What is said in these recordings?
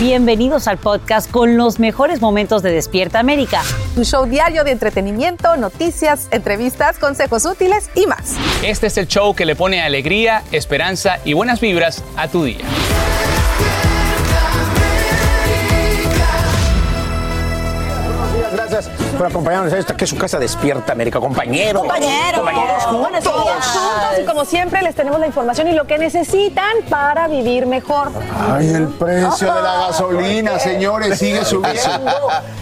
Bienvenidos al podcast con los mejores momentos de Despierta América. Tu show diario de entretenimiento, noticias, entrevistas, consejos útiles y más. Este es el show que le pone alegría, esperanza y buenas vibras a tu día. Gracias por acompañarnos a esta que es su casa despierta, América. Compañero. Compañeros, Compañeros juntos. juntos y como siempre les tenemos la información y lo que necesitan para vivir mejor. Ay, el precio de la gasolina, señores, sigue subiendo.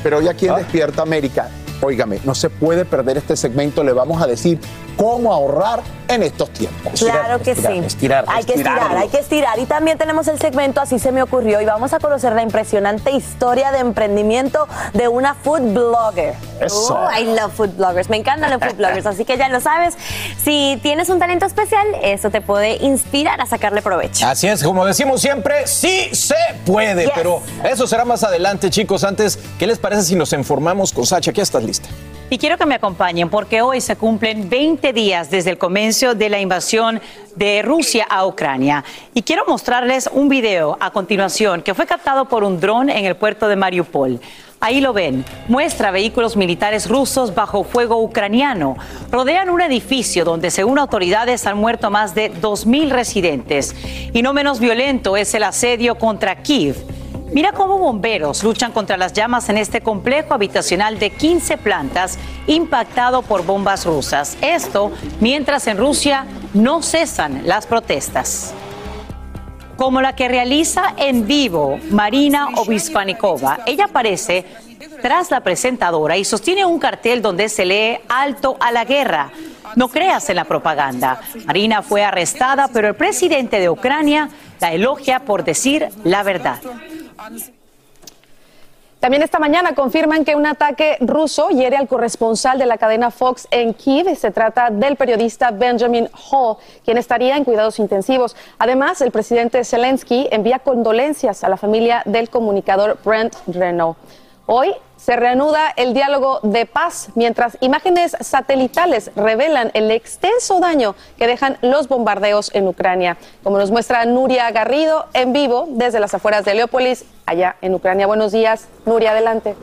Pero hoy aquí en Despierta América, óigame, no se puede perder este segmento, le vamos a decir cómo ahorrar en estos tiempos. Claro que sí. Estirar, hay que estirar, hay que estirar. Y también tenemos el segmento Así se me ocurrió y vamos a conocer la impresionante historia de emprendimiento de una food blogger. Eso. Oh, I love food bloggers. Me encantan los food bloggers, así que ya lo sabes. Si tienes un talento especial, eso te puede inspirar a sacarle provecho. Así es, como decimos siempre, sí se puede. Yes. Pero eso será más adelante, chicos. Antes, ¿qué les parece si nos informamos con Sacha? Aquí estás lista. Y quiero que me acompañen porque hoy se cumplen 20 días desde el comienzo de la invasión de Rusia a Ucrania. Y quiero mostrarles un video a continuación que fue captado por un dron en el puerto de Mariupol. Ahí lo ven, muestra vehículos militares rusos bajo fuego ucraniano. Rodean un edificio donde según autoridades han muerto más de 2.000 residentes. Y no menos violento es el asedio contra Kiev. Mira cómo bomberos luchan contra las llamas en este complejo habitacional de 15 plantas impactado por bombas rusas. Esto mientras en Rusia no cesan las protestas. Como la que realiza en vivo Marina Obispanikova. Ella aparece tras la presentadora y sostiene un cartel donde se lee Alto a la guerra. No creas en la propaganda. Marina fue arrestada, pero el presidente de Ucrania la elogia por decir la verdad. También esta mañana confirman que un ataque ruso hiere al corresponsal de la cadena Fox en Kiev. Se trata del periodista Benjamin Hall, quien estaría en cuidados intensivos. Además, el presidente Zelensky envía condolencias a la familia del comunicador Brent Renault. Hoy se reanuda el diálogo de paz mientras imágenes satelitales revelan el extenso daño que dejan los bombardeos en Ucrania. Como nos muestra Nuria Garrido en vivo desde las afueras de Leópolis, allá en Ucrania. Buenos días, Nuria, adelante.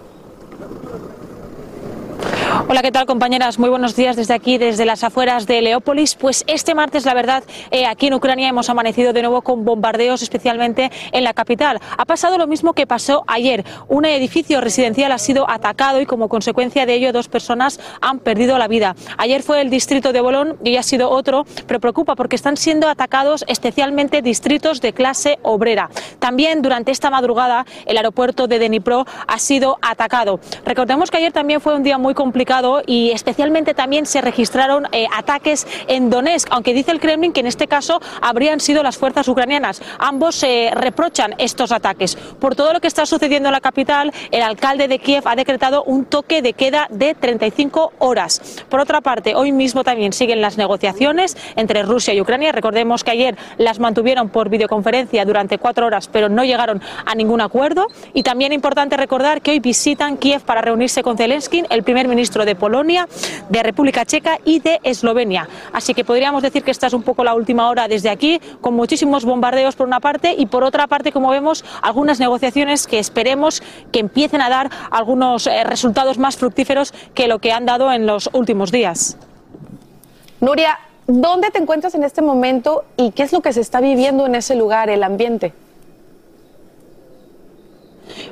Hola, ¿qué tal compañeras? Muy buenos días desde aquí, desde las afueras de Leópolis. Pues este martes, la verdad, eh, aquí en Ucrania hemos amanecido de nuevo con bombardeos, especialmente en la capital. Ha pasado lo mismo que pasó ayer. Un edificio residencial ha sido atacado y como consecuencia de ello dos personas han perdido la vida. Ayer fue el distrito de Bolón y hoy ha sido otro, pero preocupa porque están siendo atacados especialmente distritos de clase obrera. También durante esta madrugada el aeropuerto de Dnipro ha sido atacado. Recordemos que ayer también fue un día muy complicado y especialmente también se registraron eh, ataques en Donetsk, aunque dice el Kremlin que en este caso habrían sido las fuerzas ucranianas. Ambos se reprochan estos ataques. Por todo lo que está sucediendo en la capital, el alcalde de Kiev ha decretado un toque de queda de 35 horas. Por otra parte, hoy mismo también siguen las negociaciones entre Rusia y Ucrania. Recordemos que ayer las mantuvieron por videoconferencia durante cuatro horas, pero no llegaron a ningún acuerdo. Y también importante recordar que hoy visitan Kiev para reunirse con Zelensky, el primer ministro de Polonia, de República Checa y de Eslovenia. Así que podríamos decir que esta es un poco la última hora desde aquí, con muchísimos bombardeos por una parte y por otra parte, como vemos, algunas negociaciones que esperemos que empiecen a dar algunos eh, resultados más fructíferos que lo que han dado en los últimos días. Nuria, ¿dónde te encuentras en este momento y qué es lo que se está viviendo en ese lugar, el ambiente?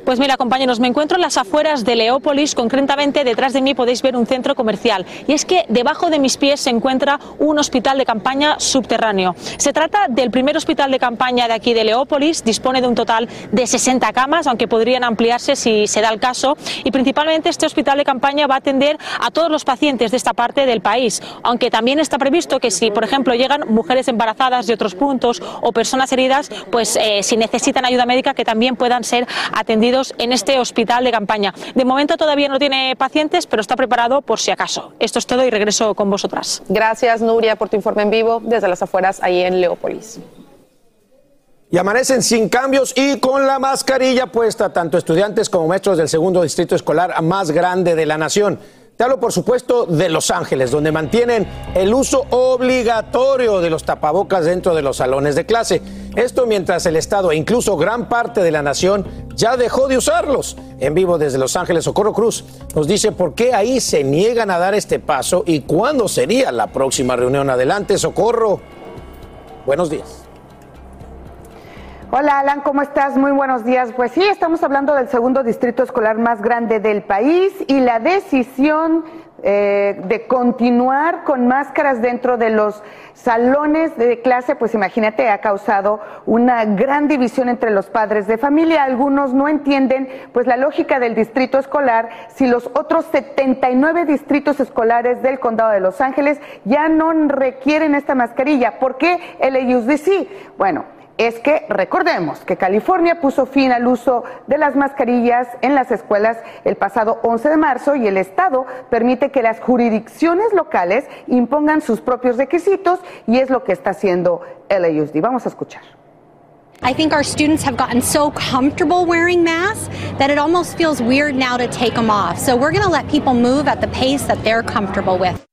Pues mira, compañeros, me encuentro en las afueras de Leópolis, concretamente detrás de mí podéis ver un centro comercial. Y es que debajo de mis pies se encuentra un hospital de campaña subterráneo. Se trata del primer hospital de campaña de aquí de Leópolis, dispone de un total de 60 camas, aunque podrían ampliarse si se da el caso. Y principalmente este hospital de campaña va a atender a todos los pacientes de esta parte del país, aunque también está previsto que si, por ejemplo, llegan mujeres embarazadas de otros puntos o personas heridas, pues eh, si necesitan ayuda médica, que también puedan ser atendidos en este hospital de campaña. De momento todavía no tiene pacientes, pero está preparado por si acaso. Esto es todo y regreso con vosotras. Gracias, Nuria, por tu informe en vivo desde las afueras ahí en Leópolis. Y amanecen sin cambios y con la mascarilla puesta, tanto estudiantes como maestros del segundo distrito escolar más grande de la nación. Te hablo, por supuesto, de Los Ángeles, donde mantienen el uso obligatorio de los tapabocas dentro de los salones de clase. Esto mientras el Estado e incluso gran parte de la nación ya dejó de usarlos. En vivo desde Los Ángeles, Socorro Cruz nos dice por qué ahí se niegan a dar este paso y cuándo sería la próxima reunión. Adelante, Socorro. Buenos días. Hola Alan, ¿cómo estás? Muy buenos días. Pues sí, estamos hablando del segundo distrito escolar más grande del país y la decisión eh, de continuar con máscaras dentro de los salones de clase, pues imagínate, ha causado una gran división entre los padres de familia. Algunos no entienden pues la lógica del distrito escolar si los otros 79 distritos escolares del condado de Los Ángeles ya no requieren esta mascarilla. ¿Por qué el sí? Bueno, es que recordemos que California puso fin al uso de las mascarillas en las escuelas el pasado 11 de marzo y el Estado permite que las jurisdicciones locales impongan sus propios requisitos y es lo que está haciendo LAUSD. Vamos a escuchar. I think our students have gotten so comfortable wearing masks that it almost feels weird now to take them off. So we're going to let people move at the pace that they're comfortable with.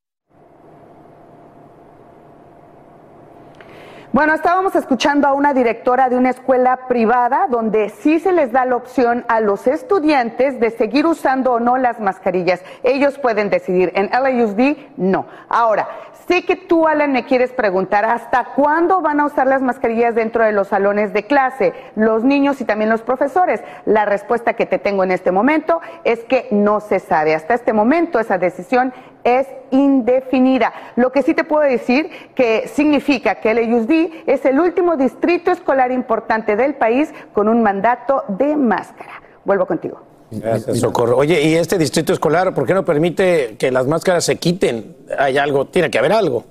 Bueno, estábamos escuchando a una directora de una escuela privada donde sí se les da la opción a los estudiantes de seguir usando o no las mascarillas. Ellos pueden decidir. En LAUSD, no. Ahora, Sé que tú, Alan, me quieres preguntar hasta cuándo van a usar las mascarillas dentro de los salones de clase, los niños y también los profesores. La respuesta que te tengo en este momento es que no se sabe. Hasta este momento esa decisión es indefinida. Lo que sí te puedo decir que significa que el LAUSD es el último distrito escolar importante del país con un mandato de máscara. Vuelvo contigo. Gracias, Socorro. Oye, ¿y este distrito escolar por qué no permite que las máscaras se quiten? Hay algo, tiene que haber algo.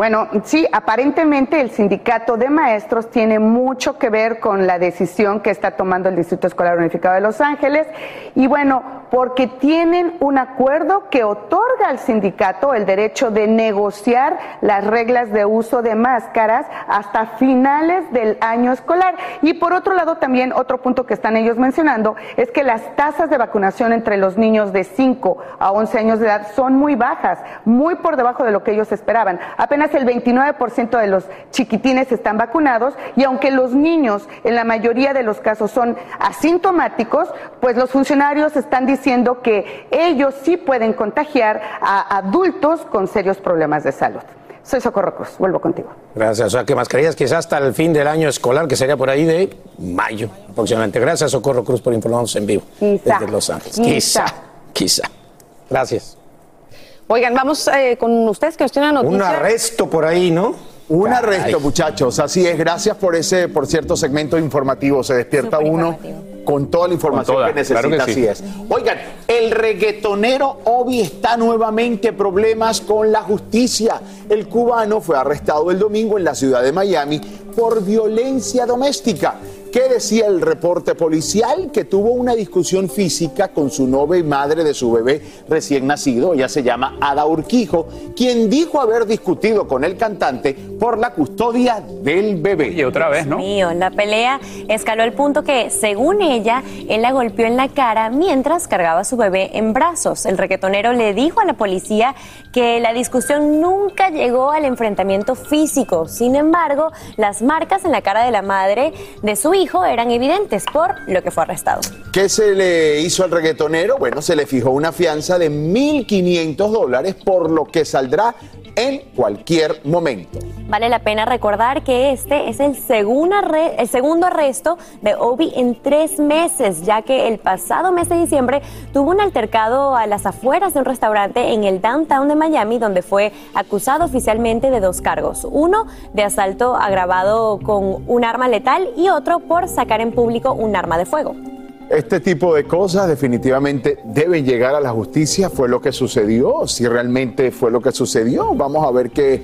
Bueno, sí, aparentemente el sindicato de maestros tiene mucho que ver con la decisión que está tomando el Distrito Escolar Unificado de Los Ángeles y bueno, porque tienen un acuerdo que otorga al sindicato el derecho de negociar las reglas de uso de máscaras hasta finales del año escolar. Y por otro lado, también otro punto que están ellos mencionando es que las tasas de vacunación entre los niños de 5 a 11 años de edad son muy bajas, muy por debajo de lo que ellos esperaban. Apenas el 29% de los chiquitines están vacunados y aunque los niños en la mayoría de los casos son asintomáticos, pues los funcionarios están diciendo que ellos sí pueden contagiar a adultos con serios problemas de salud. Soy Socorro Cruz, vuelvo contigo. Gracias. O sea, que mascarillas quizás hasta el fin del año escolar, que sería por ahí de mayo aproximadamente. Gracias, Socorro Cruz, por informarnos en vivo quizá, desde Los Ángeles. Quizá, quizá. Gracias. Oigan, vamos eh, con ustedes que nos tienen noticia. Un arresto por ahí, ¿no? Un arresto, muchachos. Así es. Gracias por ese, por cierto, segmento informativo. Se despierta uno con toda la información que necesita. Así es. Oigan, el reggaetonero Obi está nuevamente en problemas con la justicia. El cubano fue arrestado el domingo en la ciudad de Miami por violencia doméstica. ¿Qué decía el reporte policial? Que tuvo una discusión física con su novia y madre de su bebé recién nacido. Ella se llama Ada Urquijo, quien dijo haber discutido con el cantante por la custodia del bebé. Y otra vez, ¿no? Mío, la pelea escaló al punto que, según ella, él la golpeó en la cara mientras cargaba a su bebé en brazos. El reggaetonero le dijo a la policía que la discusión nunca llegó al enfrentamiento físico. Sin embargo, las marcas en la cara de la madre de su eran evidentes por lo que fue arrestado. ¿Qué se le hizo al reggaetonero? Bueno, se le fijó una fianza de 1.500 dólares, por lo que saldrá en cualquier momento. Vale la pena recordar que este es el segundo, el segundo arresto de Obi en tres meses, ya que el pasado mes de diciembre tuvo un altercado a las afueras de un restaurante en el downtown de Miami, donde fue acusado oficialmente de dos cargos. Uno de asalto agravado con un arma letal y otro por sacar en público un arma de fuego. Este tipo de cosas definitivamente deben llegar a la justicia. Fue lo que sucedió. Si realmente fue lo que sucedió, vamos a ver qué,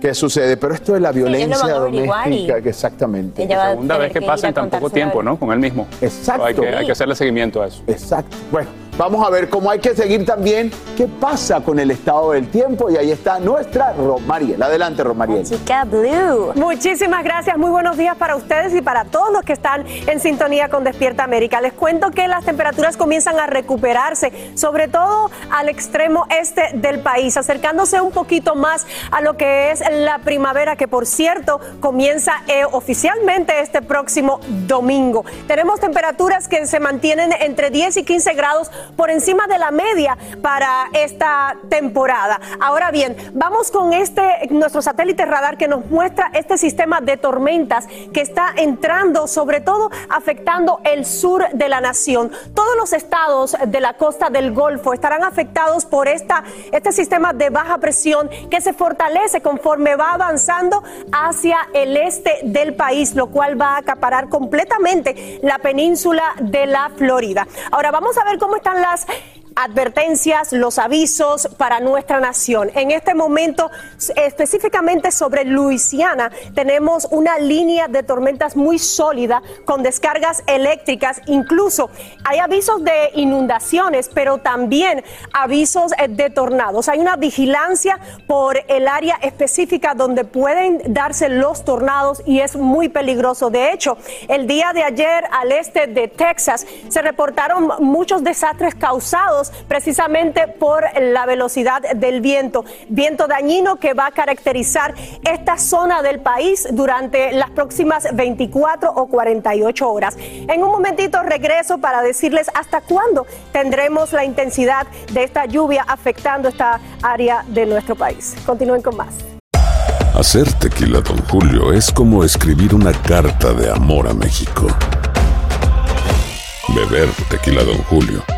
qué sucede. Pero esto de la violencia doméstica, que exactamente. La segunda vez que pasa en tan poco tiempo, ¿no? Con él mismo. Exacto. Hay que, hay que hacerle seguimiento a eso. Exacto. Bueno. Vamos a ver cómo hay que seguir también qué pasa con el estado del tiempo y ahí está nuestra Romariel. Adelante, Romariel. Chica Blue. Muchísimas gracias. Muy buenos días para ustedes y para todos los que están en sintonía con Despierta América. Les cuento que las temperaturas comienzan a recuperarse, sobre todo al extremo este del país, acercándose un poquito más a lo que es la primavera, que por cierto comienza eh, oficialmente este próximo domingo. Tenemos temperaturas que se mantienen entre 10 y 15 grados por encima de la media para esta temporada. Ahora bien, vamos con este nuestro satélite radar que nos muestra este sistema de tormentas que está entrando, sobre todo afectando el sur de la nación. Todos los estados de la costa del Golfo estarán afectados por esta, este sistema de baja presión que se fortalece conforme va avanzando hacia el este del país, lo cual va a acaparar completamente la península de la Florida. Ahora vamos a ver cómo están las advertencias, los avisos para nuestra nación. En este momento, específicamente sobre Luisiana, tenemos una línea de tormentas muy sólida con descargas eléctricas. Incluso hay avisos de inundaciones, pero también avisos eh, de tornados. Hay una vigilancia por el área específica donde pueden darse los tornados y es muy peligroso. De hecho, el día de ayer al este de Texas se reportaron muchos desastres causados precisamente por la velocidad del viento. Viento dañino que va a caracterizar esta zona del país durante las próximas 24 o 48 horas. En un momentito regreso para decirles hasta cuándo tendremos la intensidad de esta lluvia afectando esta área de nuestro país. Continúen con más. Hacer tequila, don Julio, es como escribir una carta de amor a México. Beber tequila, don Julio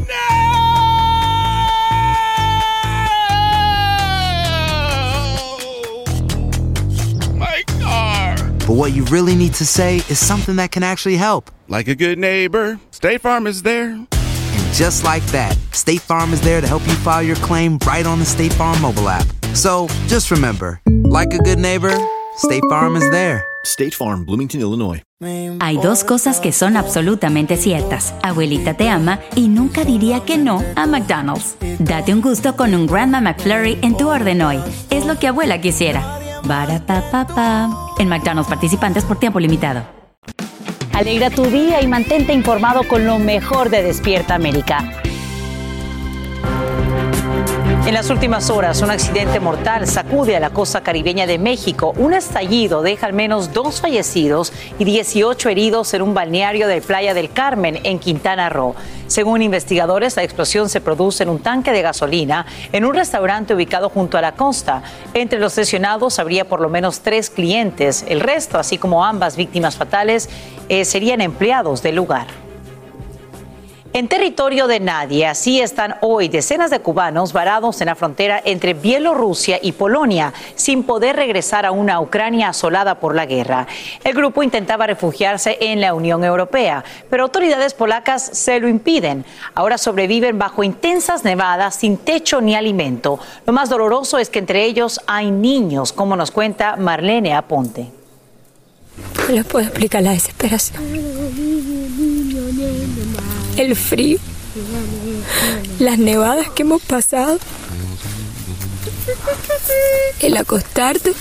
But what you really need to say is something that can actually help. Like a good neighbor, State Farm is there. And just like that, State Farm is there to help you file your claim right on the State Farm mobile app. So just remember, like a good neighbor, State Farm is there. State Farm, Bloomington, Illinois. Hay dos cosas que son absolutamente ciertas. Abuelita te ama y nunca diría que no a McDonald's. Date un gusto con un Grandma McFlurry en tu orden hoy. Es lo que abuela quisiera. Barata En McDonald's participantes por tiempo limitado. Alegra tu día y mantente informado con lo mejor de Despierta América. En las últimas horas, un accidente mortal sacude a la costa caribeña de México. Un estallido deja al menos dos fallecidos y 18 heridos en un balneario de Playa del Carmen, en Quintana Roo. Según investigadores, la explosión se produce en un tanque de gasolina en un restaurante ubicado junto a la costa. Entre los lesionados habría por lo menos tres clientes. El resto, así como ambas víctimas fatales, eh, serían empleados del lugar. En territorio de nadie, así están hoy decenas de cubanos varados en la frontera entre Bielorrusia y Polonia, sin poder regresar a una Ucrania asolada por la guerra. El grupo intentaba refugiarse en la Unión Europea, pero autoridades polacas se lo impiden. Ahora sobreviven bajo intensas nevadas, sin techo ni alimento. Lo más doloroso es que entre ellos hay niños, como nos cuenta Marlene Aponte. No les puedo explicar la desesperación el frío, las nevadas que hemos pasado, el acostarte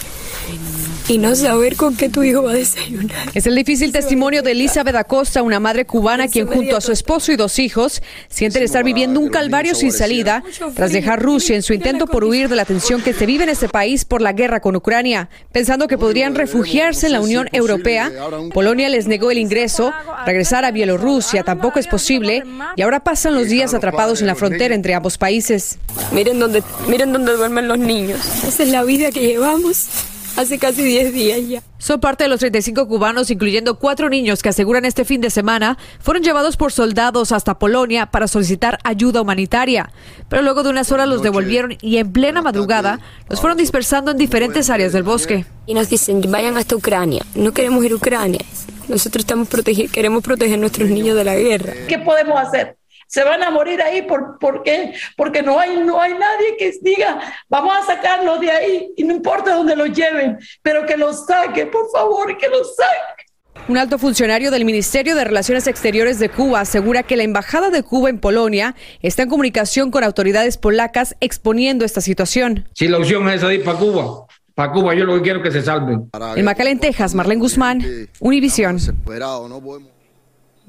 y no saber con qué tu hijo va a desayunar. Es el difícil testimonio de Elizabeth Acosta, una madre cubana quien junto a su esposo y dos hijos sienten estar viviendo un calvario sin salida tras dejar Rusia en su intento por huir de la tensión que se vive en ese país por la guerra con Ucrania. Pensando que podrían refugiarse en la Unión Europea, Polonia les negó el ingreso, regresar a Bielorrusia tampoco es posible y ahora pasan los días atrapados en la frontera entre ambos países. Miren dónde, miren dónde duermen los niños. Esa es la vida que llevamos hace casi 10 días ya. Son parte de los 35 cubanos, incluyendo cuatro niños que aseguran este fin de semana fueron llevados por soldados hasta Polonia para solicitar ayuda humanitaria. Pero luego de unas horas los devolvieron y en plena madrugada los fueron dispersando en diferentes áreas del bosque. Y nos dicen, vayan hasta Ucrania. No queremos ir a Ucrania. Nosotros estamos protegidos, queremos proteger a nuestros niños de la guerra. ¿Qué podemos hacer? Se van a morir ahí por, ¿por qué? porque no hay, no hay nadie que diga, vamos a sacarlos de ahí y no importa dónde los lleven, pero que los saque, por favor, que los saque. Un alto funcionario del Ministerio de Relaciones Exteriores de Cuba asegura que la Embajada de Cuba en Polonia está en comunicación con autoridades polacas exponiendo esta situación. Si la opción es ir para Cuba, para Cuba yo lo que quiero es que se salven. En Macalén, Texas, Marlene Guzmán, Univisión.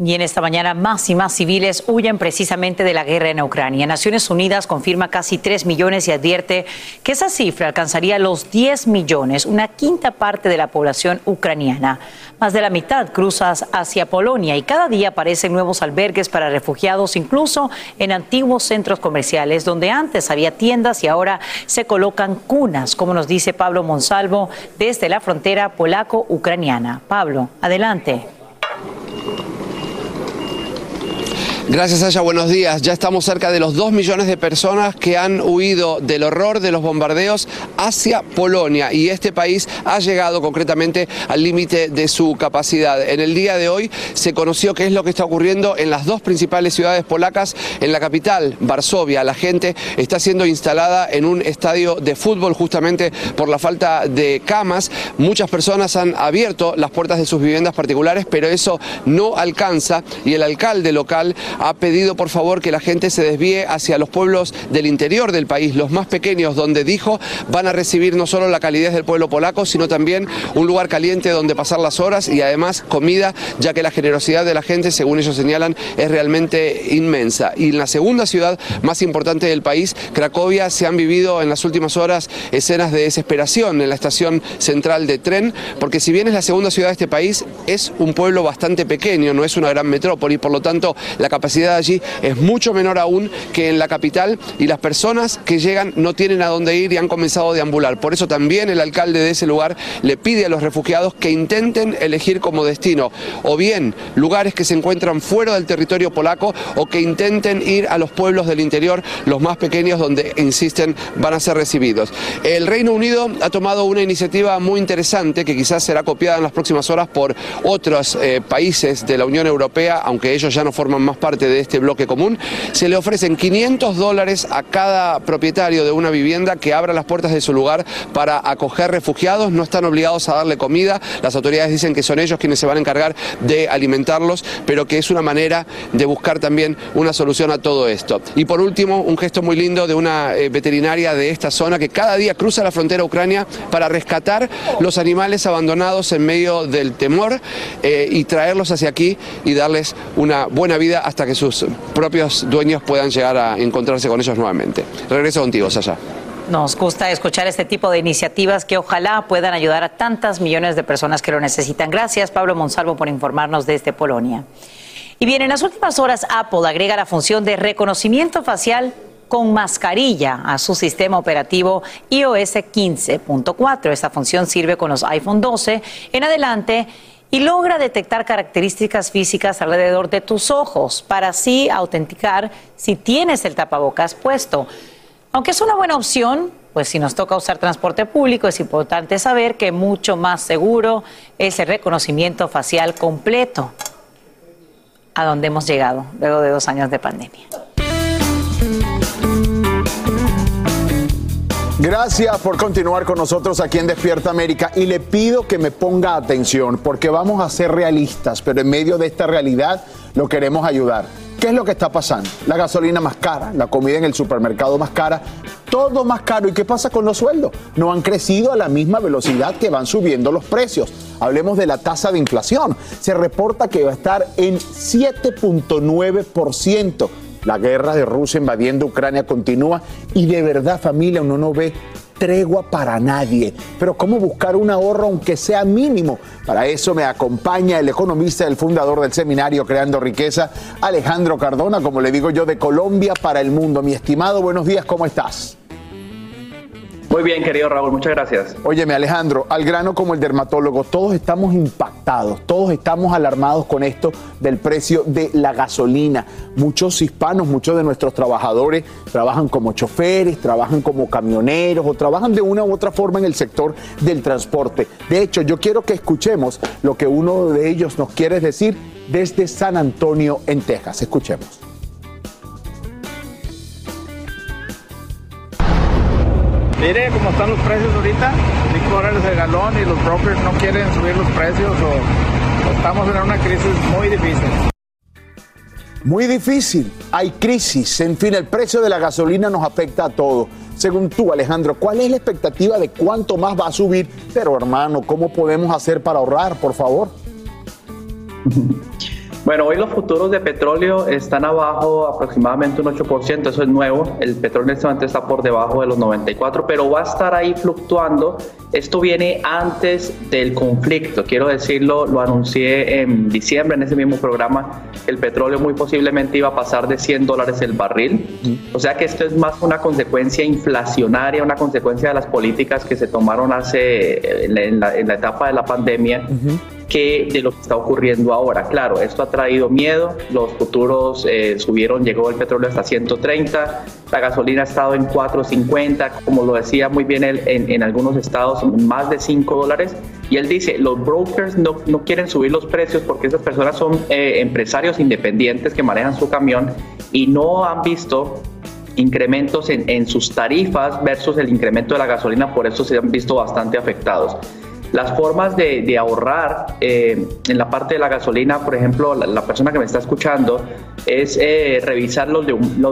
Y en esta mañana más y más civiles huyen precisamente de la guerra en Ucrania. Naciones Unidas confirma casi 3 millones y advierte que esa cifra alcanzaría los 10 millones, una quinta parte de la población ucraniana. Más de la mitad cruza hacia Polonia y cada día aparecen nuevos albergues para refugiados, incluso en antiguos centros comerciales donde antes había tiendas y ahora se colocan cunas, como nos dice Pablo Monsalvo desde la frontera polaco-ucraniana. Pablo, adelante. Gracias, Aya. Buenos días. Ya estamos cerca de los dos millones de personas que han huido del horror de los bombardeos hacia Polonia y este país ha llegado concretamente al límite de su capacidad. En el día de hoy se conoció qué es lo que está ocurriendo en las dos principales ciudades polacas. En la capital, Varsovia, la gente está siendo instalada en un estadio de fútbol justamente por la falta de camas. Muchas personas han abierto las puertas de sus viviendas particulares, pero eso no alcanza y el alcalde local ha pedido por favor que la gente se desvíe hacia los pueblos del interior del país, los más pequeños, donde dijo van a recibir no solo la calidez del pueblo polaco, sino también un lugar caliente donde pasar las horas y además comida, ya que la generosidad de la gente, según ellos señalan, es realmente inmensa. Y en la segunda ciudad más importante del país, Cracovia, se han vivido en las últimas horas escenas de desesperación en la estación central de tren, porque si bien es la segunda ciudad de este país, es un pueblo bastante pequeño, no es una gran metrópoli, por lo tanto la capacidad capacidad allí es mucho menor aún que en la capital y las personas que llegan no tienen a dónde ir y han comenzado a deambular. Por eso también el alcalde de ese lugar le pide a los refugiados que intenten elegir como destino o bien lugares que se encuentran fuera del territorio polaco o que intenten ir a los pueblos del interior, los más pequeños donde, insisten, van a ser recibidos. El Reino Unido ha tomado una iniciativa muy interesante que quizás será copiada en las próximas horas por otros eh, países de la Unión Europea, aunque ellos ya no forman más parte de este bloque común, se le ofrecen 500 dólares a cada propietario de una vivienda que abra las puertas de su lugar para acoger refugiados. No están obligados a darle comida. Las autoridades dicen que son ellos quienes se van a encargar de alimentarlos, pero que es una manera de buscar también una solución a todo esto. Y por último, un gesto muy lindo de una eh, veterinaria de esta zona que cada día cruza la frontera ucrania para rescatar los animales abandonados en medio del temor eh, y traerlos hacia aquí y darles una buena vida hasta que sus propios dueños puedan llegar a encontrarse con ellos nuevamente. Regreso contigo, Sasha. Nos gusta escuchar este tipo de iniciativas que ojalá puedan ayudar a tantas millones de personas que lo necesitan. Gracias, Pablo Monsalvo, por informarnos desde Polonia. Y bien, en las últimas horas Apple agrega la función de reconocimiento facial con mascarilla a su sistema operativo iOS 15.4. Esta función sirve con los iPhone 12 en adelante y logra detectar características físicas alrededor de tus ojos para así autenticar si tienes el tapabocas puesto. Aunque es una buena opción, pues si nos toca usar transporte público, es importante saber que mucho más seguro es el reconocimiento facial completo a donde hemos llegado luego de dos años de pandemia. Gracias por continuar con nosotros aquí en Despierta América y le pido que me ponga atención porque vamos a ser realistas, pero en medio de esta realidad lo queremos ayudar. ¿Qué es lo que está pasando? La gasolina más cara, la comida en el supermercado más cara, todo más caro. ¿Y qué pasa con los sueldos? No han crecido a la misma velocidad que van subiendo los precios. Hablemos de la tasa de inflación. Se reporta que va a estar en 7.9%. La guerra de Rusia invadiendo Ucrania continúa y de verdad familia uno no ve tregua para nadie. Pero ¿cómo buscar un ahorro aunque sea mínimo? Para eso me acompaña el economista, el fundador del seminario Creando Riqueza, Alejandro Cardona, como le digo yo, de Colombia para el mundo. Mi estimado, buenos días, ¿cómo estás? Muy bien, querido Raúl, muchas gracias. Óyeme, Alejandro, al grano como el dermatólogo, todos estamos impactados, todos estamos alarmados con esto del precio de la gasolina. Muchos hispanos, muchos de nuestros trabajadores trabajan como choferes, trabajan como camioneros o trabajan de una u otra forma en el sector del transporte. De hecho, yo quiero que escuchemos lo que uno de ellos nos quiere decir desde San Antonio, en Texas. Escuchemos. Mire cómo están los precios ahorita, 5 dólares el galón y los brokers no quieren subir los precios o, estamos en una crisis muy difícil. Muy difícil, hay crisis, en fin, el precio de la gasolina nos afecta a todos. Según tú, Alejandro, ¿cuál es la expectativa de cuánto más va a subir? Pero hermano, ¿cómo podemos hacer para ahorrar, por favor? Bueno, hoy los futuros de petróleo están abajo aproximadamente un 8%, eso es nuevo. El petróleo en este momento está por debajo de los 94, pero va a estar ahí fluctuando. Esto viene antes del conflicto, quiero decirlo, lo anuncié en diciembre en ese mismo programa, el petróleo muy posiblemente iba a pasar de 100 dólares el barril. O sea que esto es más una consecuencia inflacionaria, una consecuencia de las políticas que se tomaron hace en la, en la etapa de la pandemia que de lo que está ocurriendo ahora. Claro, esto ha traído miedo, los futuros eh, subieron, llegó el petróleo hasta 130, la gasolina ha estado en 4.50, como lo decía muy bien él, en, algunos estados más de 5 dólares. Y él dice, los brokers no, no quieren subir los precios porque esas personas son eh, empresarios independientes que manejan su camión y no han visto incrementos en, en, sus tarifas versus el incremento de la gasolina, por eso se han visto bastante afectados. Las formas de, ahorrar eh, en la parte de la gasolina, por ejemplo, la, persona que me está escuchando, es eh, revisar los,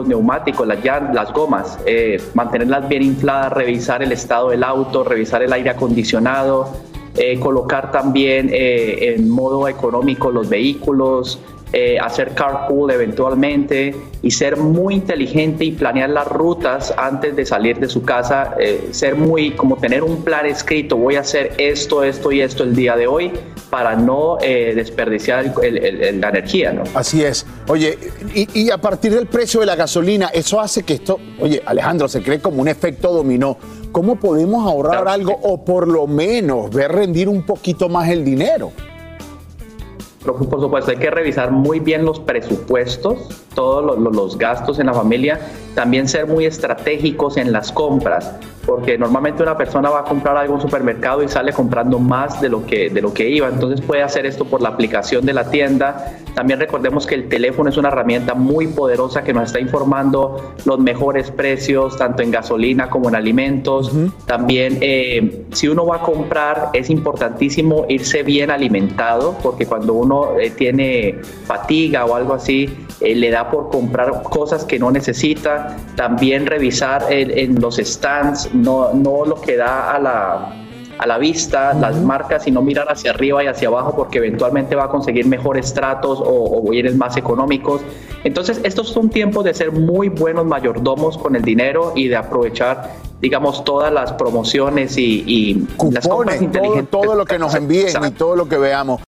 neumáticos, las, las gomas, eh, mantenerlas bien infladas, revisar el estado del auto, revisar el aire acondicionado, colocar también en modo económico los vehículos, eh, hacer carpool eventualmente y ser muy inteligente y planear las rutas antes de salir de su casa, eh, ser muy como tener un plan escrito, voy a hacer esto, esto y esto el día de hoy para no eh, desperdiciar la energía. ¿no? Así es. Oye, y, y a partir del precio de la gasolina, eso hace que esto, oye, Alejandro, se cree como un efecto dominó. ¿Cómo podemos ahorrar algo o por lo menos ver rendir un poquito más el dinero? Por supuesto, hay que revisar muy bien los presupuestos, todos los, gastos en la familia, también ser muy estratégicos en las compras, porque normalmente una persona va a comprar algo en un supermercado y sale comprando más de lo que, de lo que iba, entonces puede hacer esto por la aplicación de la tienda. También recordemos que el teléfono es una herramienta muy poderosa que nos está informando los mejores precios, tanto en gasolina como en alimentos. También eh, si uno va a comprar, es importantísimo irse bien alimentado, porque cuando uno eh, tiene fatiga o algo así, eh, le da por comprar cosas que no necesita. También revisar en los stands, no, no lo que da a la, a la vista las marcas y no mirar hacia arriba y hacia abajo porque eventualmente va a conseguir mejores tratos o, bienes más económicos. Entonces, estos son tiempos de ser muy buenos mayordomos con el dinero y de aprovechar, digamos, todas las promociones y, las compras inteligentes. Todo, todo lo que nos envíen y todo lo que veamos.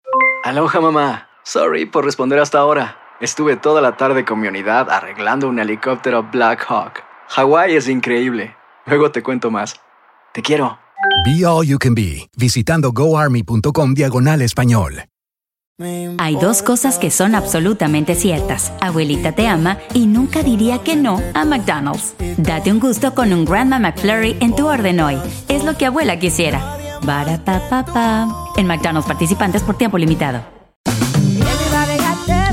Aloha, mamá. Sorry por responder hasta ahora. Estuve toda la tarde con mi unidad arreglando un helicóptero Black Hawk. Hawái es increíble. Luego te cuento más. Te quiero. Be All You Can Be, visitando goarmy.com diagonal español. Hay dos cosas que son absolutamente ciertas. Abuelita te ama y nunca diría que no a McDonald's. Date un gusto con un Grandma McFlurry en tu orden hoy. Es lo que abuela quisiera. pa En McDonald's participantes por tiempo limitado.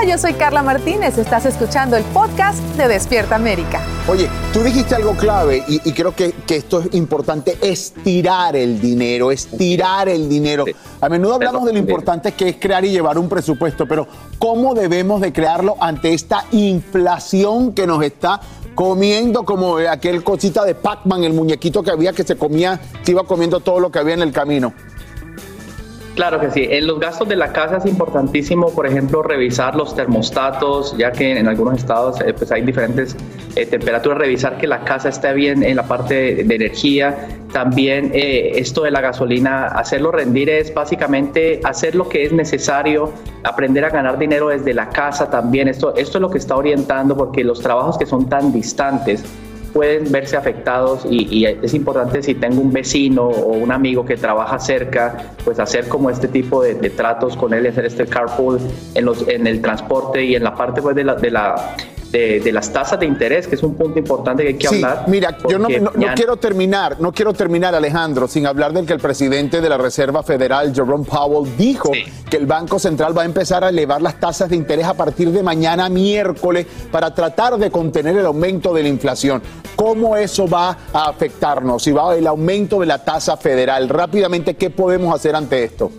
Hola, yo soy Carla Martínez. Estás escuchando el podcast de Despierta América. Oye, tú dijiste algo clave y, y creo que, que esto es importante, estirar el dinero, estirar el dinero. A menudo hablamos de lo importante que es crear y llevar un presupuesto, pero ¿cómo debemos de crearlo ante esta inflación que nos está comiendo como aquel cosita de Pac-Man, el muñequito que había que se comía, se iba comiendo todo lo que había en el camino? Claro que sí. En los gastos de la casa es importantísimo, por ejemplo, revisar los termostatos, ya que en algunos estados eh, pues hay diferentes eh, temperaturas, revisar que la casa esté bien en la parte de energía. También eh, esto de la gasolina, hacerlo rendir es básicamente hacer lo que es necesario, aprender a ganar dinero desde la casa también. Esto, esto es lo que está orientando porque los trabajos que son tan distantes, pueden verse afectados y, y, es importante si tengo un vecino o un amigo que trabaja cerca, pues hacer como este tipo de, tratos con él, hacer este carpool en, los, en el transporte y en la parte pues, de la... De la de, de, las tasas de interés, que es un punto importante que hay que sí, hablar. Mira, yo no, no, no, quiero terminar, no quiero terminar, Alejandro, sin hablar del que el presidente de la Reserva Federal, Jerome Powell, dijo sí. que el Banco Central va a empezar a elevar las tasas de interés a partir de mañana miércoles para tratar de contener el aumento de la inflación. ¿Cómo eso va a afectarnos? Si va el aumento de la tasa federal, rápidamente, ¿qué podemos hacer ante esto?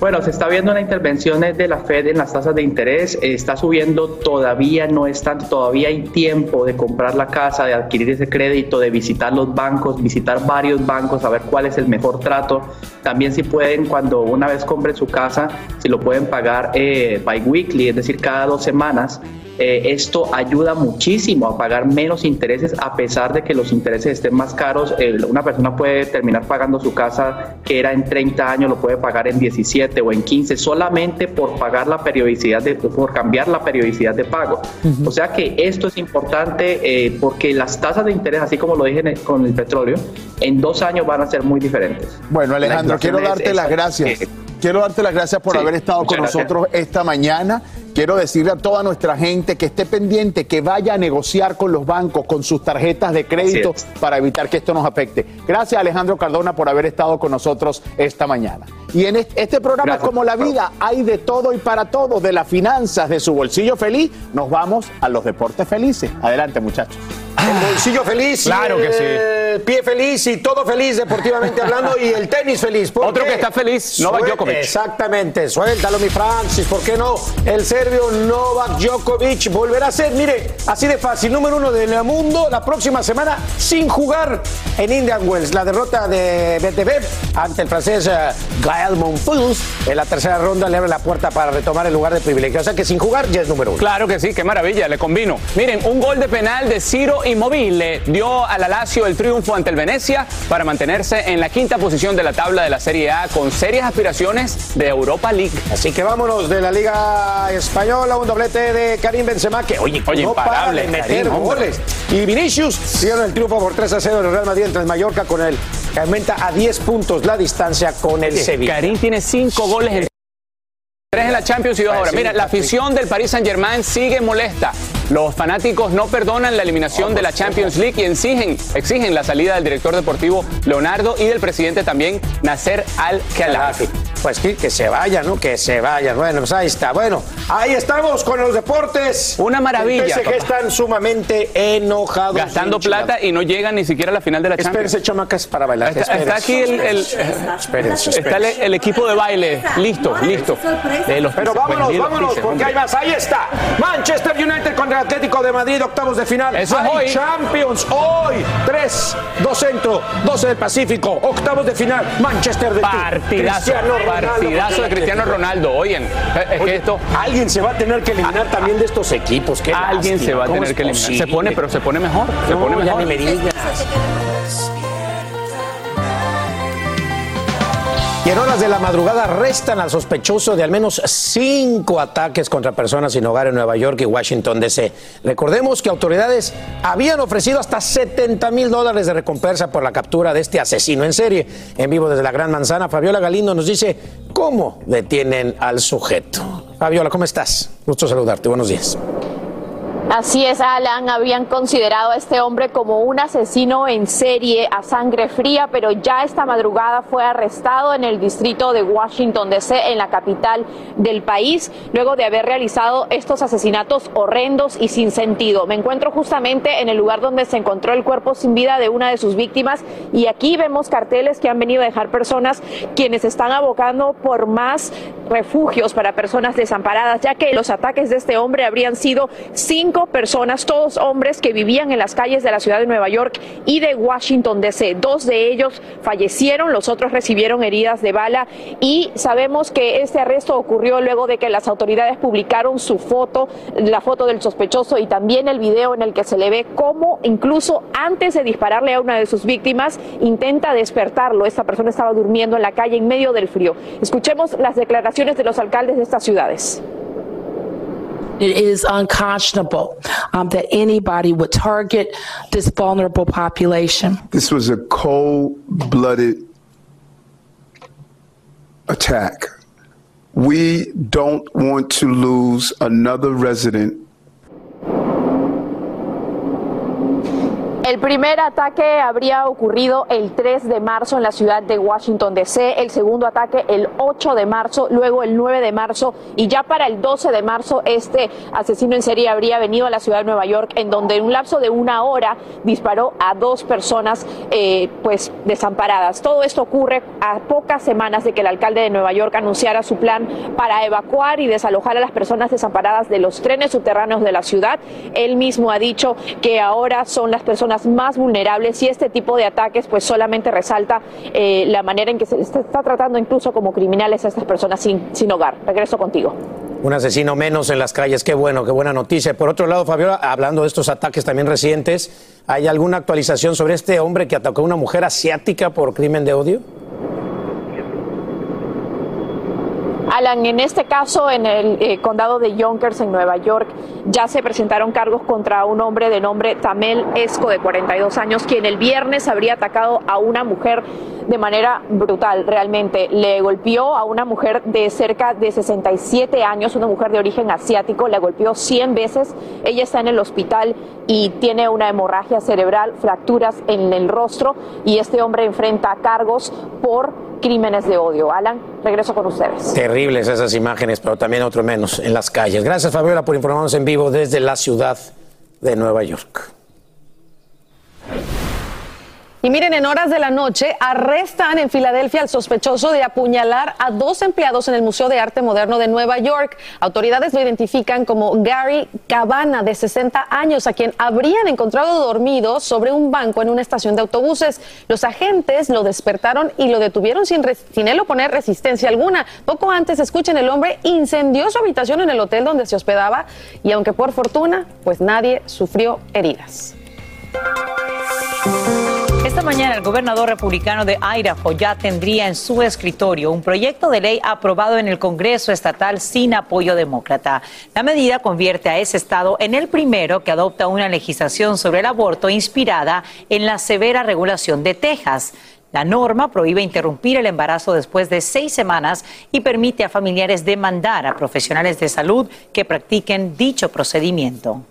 Bueno, se está viendo una intervención de la Fed en las tasas de interés, está subiendo, todavía no es tanto, todavía hay tiempo de comprar la casa, de adquirir ese crédito, de visitar los bancos, visitar varios bancos, a ver cuál es el mejor trato. También si pueden, cuando una vez compren su casa, si lo pueden pagar eh, bi-weekly, es decir, cada dos semanas, eh, esto ayuda muchísimo a pagar menos intereses a pesar de que los intereses estén más caros. Eh, una persona puede terminar pagando su casa que era en 30 años, lo puede pagar en 17 o en 15 solamente por pagar la periodicidad, de, por cambiar la periodicidad de pago. Uh -huh. O sea que esto es importante eh, porque las tasas de interés, así como lo dije con el petróleo, en dos años van a ser muy diferentes. Bueno, Alejandro, quiero darte es, las gracias. Eh, quiero darte las gracias por sí, haber estado con nosotros esta mañana. Quiero decirle a toda nuestra gente que esté pendiente, que vaya a negociar con los bancos, con sus tarjetas de crédito para evitar que esto nos afecte. Gracias Alejandro Cardona por haber estado con nosotros esta mañana. Y en este programa, Gracias. como la vida, hay de todo y para todo, de las finanzas, de su bolsillo feliz, nos vamos a los deportes felices. Adelante, muchachos. El bolsillo feliz, claro que sí. el pie feliz y todo feliz deportivamente hablando y el tenis feliz. Otro que está feliz, Novak Djokovic. Exactamente, suéltalo mi Francis, ¿por qué no? El serbio Novak Djokovic volverá a ser, mire, así de fácil, número uno del mundo la próxima semana sin jugar en Indian Wells. La derrota de Medvedev ante el francés uh, Gael Monfils en la tercera ronda le abre la puerta para retomar el lugar de privilegio. O sea que sin jugar ya es número uno. Claro que sí, qué maravilla, le combino. Miren, un gol de penal de Ciro Inmóvil dio a la Lazio el triunfo ante el Venecia para mantenerse en la quinta posición de la tabla de la Serie A con serias aspiraciones de Europa League. Así que vámonos de la Liga Española, un doblete de Karim Benzema que oye, oye no imparable, para de meter Karim, goles. Y Vinicius dieron el triunfo por 3 a 0 en el Real Madrid entre el Mallorca con el que aumenta a 10 puntos la distancia con el Sevilla. Karim tiene 5 goles en Tres en la Champions y dos ahora. Mira, la afición del Paris Saint Germain sigue molesta. Los fanáticos no perdonan la eliminación de la Champions League y exigen, exigen la salida del director deportivo Leonardo y del presidente también Nasser Al-Khelaifi. Pues que, que, se vaya, ¿no? Que se vaya. Bueno, pues ahí está. Bueno, ahí estamos con los deportes. Una maravilla. El PSG están sumamente enojados. Gastando plata y no llegan ni siquiera a la final de la Champions. Espérense, chamacas, para bailar. Está, está aquí el, el, espérense, espérense. Está el, el, equipo de baile. Listo, listo. De los Pero vámonos, vámonos, porque hay más. Ahí está. Manchester United contra el Atlético de Madrid, octavos de final. Eso es hoy. Champions hoy. Tres, dos centro, 12 del Pacífico, octavos de final. Manchester de Partidazo, partidazo de Cristiano Ronaldo. Oigan, es Oye, que esto. Alguien se va a tener que eliminar también de estos equipos. Qué alguien lástima. se va a tener es que eliminar. posible? Se pone, pero se pone mejor. Se pone ya mejor. ni me digas. Y en horas de la madrugada arrestan al sospechoso de al menos cinco ataques contra personas sin hogar en Nueva York y Washington, D.C. Recordemos que autoridades habían ofrecido hasta 70 mil dólares de recompensa por la captura de este asesino en serie. En vivo desde la Gran Manzana, Fabiola Galindo nos dice cómo detienen al sujeto. Fabiola, ¿cómo estás? Gusto saludarte. Buenos días. Así es, Alan, habían considerado a este hombre como un asesino en serie a sangre fría, pero ya esta madrugada fue arrestado en el distrito de Washington, D.C., en la capital del país, luego de haber realizado estos asesinatos horrendos y sin sentido. Me encuentro justamente en el lugar donde se encontró el cuerpo sin vida de una de sus víctimas y aquí vemos carteles que han venido a dejar personas quienes están abocando por más refugios para personas desamparadas, ya que los ataques de este hombre habrían sido cinco personas, todos hombres que vivían en las calles de la ciudad de Nueva York y de Washington, D.C. Dos de ellos fallecieron, los otros recibieron heridas de bala y sabemos que este arresto ocurrió luego de que las autoridades publicaron su foto, la foto del sospechoso y también el video en el que se le ve cómo incluso antes de dispararle a una de sus víctimas intenta despertarlo. Esta persona estaba durmiendo en la calle en medio del frío. Escuchemos las declaraciones de los alcaldes de estas ciudades. It is unconscionable um, that anybody would target this vulnerable population. This was a cold blooded attack. We don't want to lose another resident El primer ataque habría ocurrido el 3 de marzo en la ciudad de Washington, D.C., el segundo ataque el 8 de marzo, luego el 9 de marzo y ya para el 12 de marzo este asesino en serie habría venido a la ciudad de Nueva York en donde en un lapso de una hora disparó a dos personas eh, pues desamparadas. Todo esto ocurre a pocas semanas de que el alcalde de Nueva York anunciara su plan para evacuar y desalojar a las personas desamparadas de los trenes subterráneos de la ciudad. Él mismo ha dicho que ahora son las personas más vulnerables y este tipo de ataques pues solamente resalta eh, la manera en que se está tratando incluso como criminales a estas personas sin, sin hogar. Regreso contigo. Un asesino menos en las calles, qué bueno, qué buena noticia. Por otro lado, Fabiola, hablando de estos ataques también recientes, ¿hay alguna actualización sobre este hombre que atacó a una mujer asiática por crimen de odio? Alan, en este caso, en el eh, condado de Yonkers, en Nueva York, ya se presentaron cargos contra un hombre de nombre Tamel Esco, de 42 años, quien el viernes habría atacado a una mujer de manera brutal, realmente. Le golpeó a una mujer de cerca de 67 años, una mujer de origen asiático, le golpeó 100 veces. Ella está en el hospital y tiene una hemorragia cerebral, fracturas en el rostro y este hombre enfrenta cargos por crímenes de odio. Alan, regreso con ustedes. Terribles esas imágenes, pero también otro menos en las calles. Gracias, Fabiola, por informarnos en vivo desde la ciudad de Nueva York. Y miren, en horas de la noche arrestan en Filadelfia al sospechoso de apuñalar a dos empleados en el Museo de Arte Moderno de Nueva York. Autoridades lo identifican como Gary Cabana, de 60 años, a quien habrían encontrado dormido sobre un banco en una estación de autobuses. Los agentes lo despertaron y lo detuvieron sin, sin él oponer resistencia alguna. Poco antes, escuchen, el hombre incendió su habitación en el hotel donde se hospedaba y aunque por fortuna, pues nadie sufrió heridas. Esta mañana el gobernador republicano de Idaho ya tendría en su escritorio un proyecto de ley aprobado en el Congreso estatal sin apoyo demócrata. La medida convierte a ese estado en el primero que adopta una legislación sobre el aborto inspirada en la severa regulación de Texas. La norma prohíbe interrumpir el embarazo después de seis semanas y permite a familiares demandar a profesionales de salud que practiquen dicho procedimiento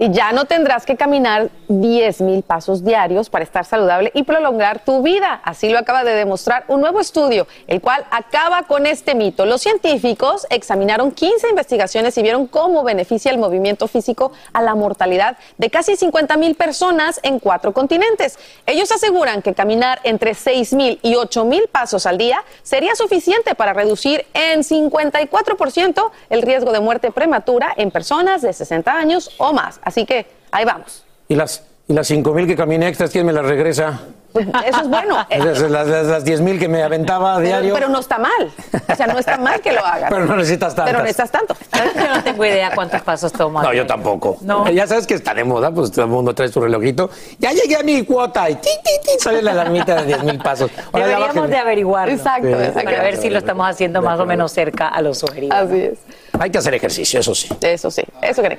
y ya no tendrás que caminar 10 mil pasos diarios para estar saludable y prolongar tu vida. Así lo acaba de demostrar un nuevo estudio, el cual acaba con este mito. Los científicos examinaron 15 investigaciones y vieron cómo beneficia el movimiento físico a la mortalidad de casi 50 mil personas en cuatro continentes. Ellos aseguran que caminar entre 6 mil y 8 mil pasos al día sería suficiente para reducir en 54% el riesgo de muerte prematura en personas de 60 años o más. Así que ahí vamos. ¿Y las, y las 5 mil que caminé extras, quién me las regresa? Eso es bueno. Las, las, las 10 mil que me aventaba a diario. pero no está mal. O sea, no está mal que lo hagas. Pero no necesitas tantas. Pero necesitas tanto. Yo no tengo idea cuántos pasos tomo. No, yo tampoco. No. Ya sabes que está de moda, pues todo el mundo trae su relojito. Ya llegué a mi cuota y ti, ti, ti, sale la alarmita de 10 mil pasos. Ahora Deberíamos de averiguarlo. Exacto, Sí. exacto. Para ver si lo estamos haciendo más o menos cerca a lo sugerido. Así es. Hay que hacer ejercicio, eso sí. Eso sí, eso creo.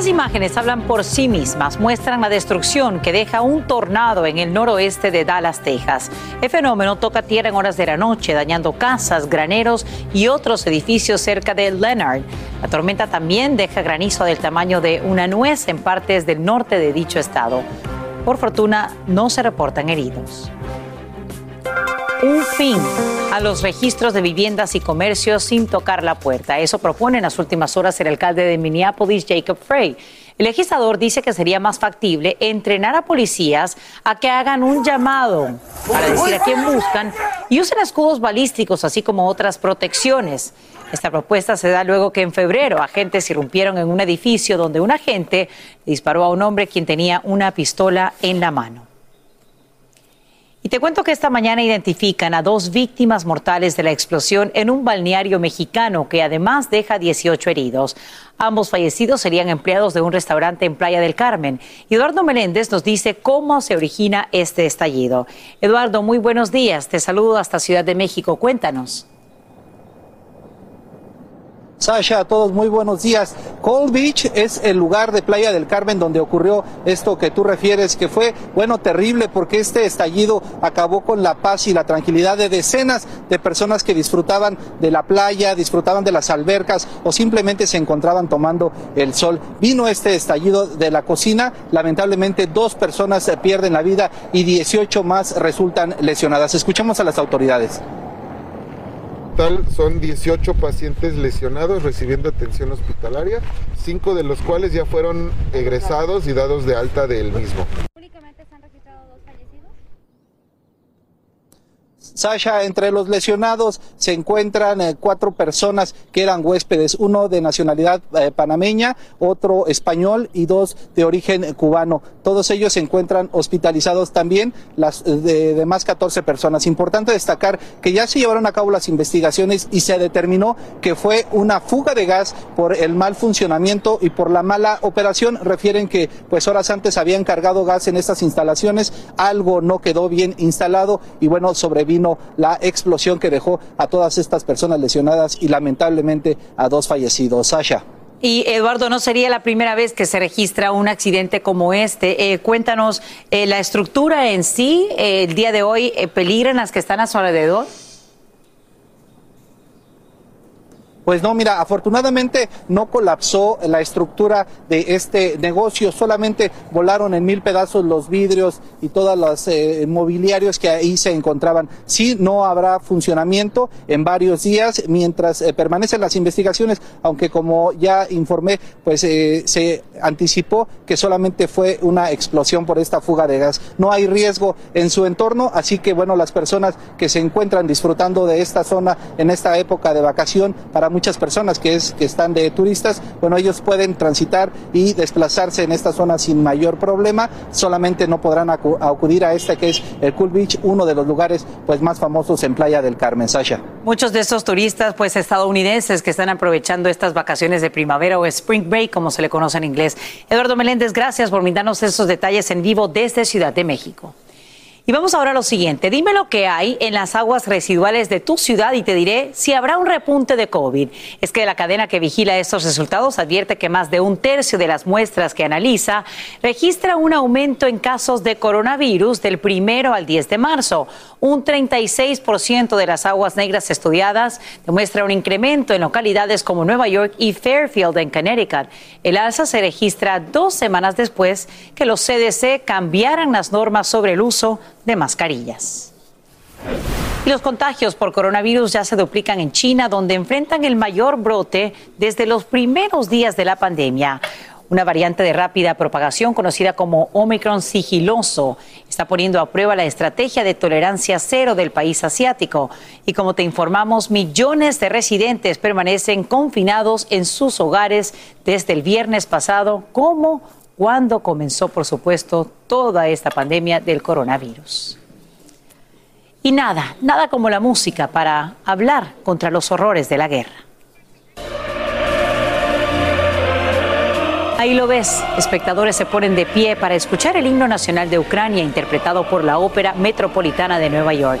Estas imágenes hablan por sí mismas, muestran la destrucción que deja un tornado en el noroeste de Dallas, Texas. El fenómeno toca tierra en horas de la noche, dañando casas, graneros y otros edificios cerca de Leonard. La tormenta también deja granizo del tamaño de una nuez en partes del norte de dicho estado. Por fortuna, no se reportan heridos un fin a los registros de viviendas y comercios sin tocar la puerta. Eso propone en las últimas horas el alcalde de Minneapolis, Jacob Frey. El legislador dice que sería más factible entrenar a policías a que hagan un llamado para decir a quién buscan y usen escudos balísticos, así como otras protecciones. Esta propuesta se da luego que en febrero agentes irrumpieron en un edificio donde un agente disparó a un hombre quien tenía una pistola en la mano. Y te cuento que esta mañana identifican a dos víctimas mortales de la explosión en un balneario mexicano que además deja 18 heridos. Ambos fallecidos serían empleados de un restaurante en Playa del Carmen. Eduardo Meléndez nos dice cómo se origina este estallido. Eduardo, muy buenos días. Te saludo hasta Ciudad de México. Cuéntanos. Sasha, a todos muy buenos días. Cold Beach es el lugar de Playa del Carmen donde ocurrió esto que tú refieres, que fue, bueno, terrible porque este estallido acabó con la paz y la tranquilidad de decenas de personas que disfrutaban de la playa, disfrutaban de las albercas o simplemente se encontraban tomando el sol. Vino este estallido de la cocina, lamentablemente dos personas pierden la vida y 18 más resultan lesionadas. Escuchemos a las autoridades total son 18 pacientes lesionados recibiendo atención hospitalaria, cinco de los cuales ya fueron egresados y dados de alta del mismo. Sasha, entre los lesionados se encuentran eh, cuatro personas que eran huéspedes, uno de nacionalidad eh, panameña, otro español y dos de origen eh, cubano. Todos ellos se encuentran hospitalizados también, las de, demás 14 personas. Importante destacar que ya se llevaron a cabo las investigaciones y se determinó que fue una fuga de gas por el mal funcionamiento y por la mala operación. Refieren que pues horas antes habían cargado gas en estas instalaciones, algo no quedó bien instalado y bueno, sobrevino la explosión que dejó a todas estas personas lesionadas y lamentablemente a dos fallecidos. Sasha. Y Eduardo, no sería la primera vez que se registra un accidente como este. Eh, cuéntanos eh, la estructura en sí, eh, el día de hoy, ¿peligran las que están a su alrededor? Pues no, mira, afortunadamente no colapsó la estructura de este negocio, solamente volaron en mil pedazos los vidrios y todos los eh, mobiliarios que ahí se encontraban. Sí, no habrá funcionamiento en varios días mientras eh, permanecen las investigaciones, aunque como ya informé, pues eh, se anticipó que solamente fue una explosión por esta fuga de gas. No hay riesgo en su entorno, así que bueno, las personas que se encuentran disfrutando de esta zona en esta época de vacación para muchas personas que, es, que están de turistas, bueno, ellos pueden transitar y desplazarse en esta zona sin mayor problema, solamente no podrán acudir a esta que es el Cool Beach, uno de los lugares pues más famosos en Playa del Carmen, Sasha. Muchos de estos turistas pues estadounidenses que están aprovechando estas vacaciones de primavera o spring break, como se le conoce en inglés. Eduardo Meléndez, gracias por brindarnos esos detalles en vivo desde Ciudad de México. Y vamos ahora a lo siguiente. Dime lo que hay en las aguas residuales de tu ciudad y te diré si habrá un repunte de COVID. Es que la cadena que vigila estos resultados advierte que más de un tercio de las muestras que analiza registra un aumento en casos de coronavirus del primero al 10 de marzo. Un 36% de las aguas negras estudiadas demuestra un incremento en localidades como Nueva York y Fairfield en Connecticut. El alza se registra dos semanas después que los CDC cambiaran las normas sobre el uso de mascarillas. Y los contagios por coronavirus ya se duplican en China, donde enfrentan el mayor brote desde los primeros días de la pandemia. Una variante de rápida propagación conocida como Omicron sigiloso está poniendo a prueba la estrategia de tolerancia cero del país asiático. Y como te informamos, millones de residentes permanecen confinados en sus hogares desde el viernes pasado como cuando comenzó, por supuesto, toda esta pandemia del coronavirus. Y nada, nada como la música para hablar contra los horrores de la guerra. Ahí lo ves, espectadores se ponen de pie para escuchar el himno nacional de Ucrania interpretado por la Ópera Metropolitana de Nueva York.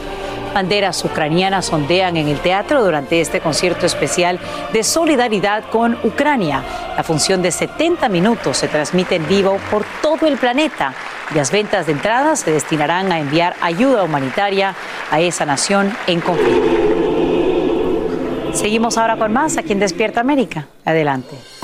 Banderas ucranianas ondean en el teatro durante este concierto especial de solidaridad con Ucrania. La función de 70 minutos se transmite en vivo por todo el planeta y las ventas de entradas se destinarán a enviar ayuda humanitaria a esa nación en conflicto. Seguimos ahora con más aquí en Despierta América. Adelante.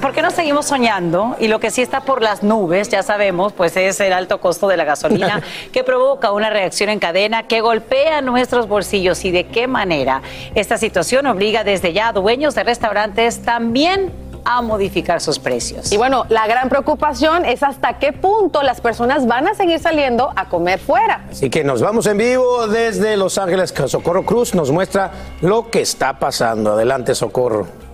¿Por qué no seguimos soñando? Y lo que sí está por las nubes, ya sabemos, pues es el alto costo de la gasolina que provoca una reacción en cadena que golpea nuestros bolsillos. ¿Y de qué manera? Esta situación obliga desde ya a dueños de restaurantes también a modificar sus precios. Y bueno, la gran preocupación es hasta qué punto las personas van a seguir saliendo a comer fuera. Así que nos vamos en vivo desde Los Ángeles. Socorro Cruz nos muestra lo que está pasando. Adelante, Socorro.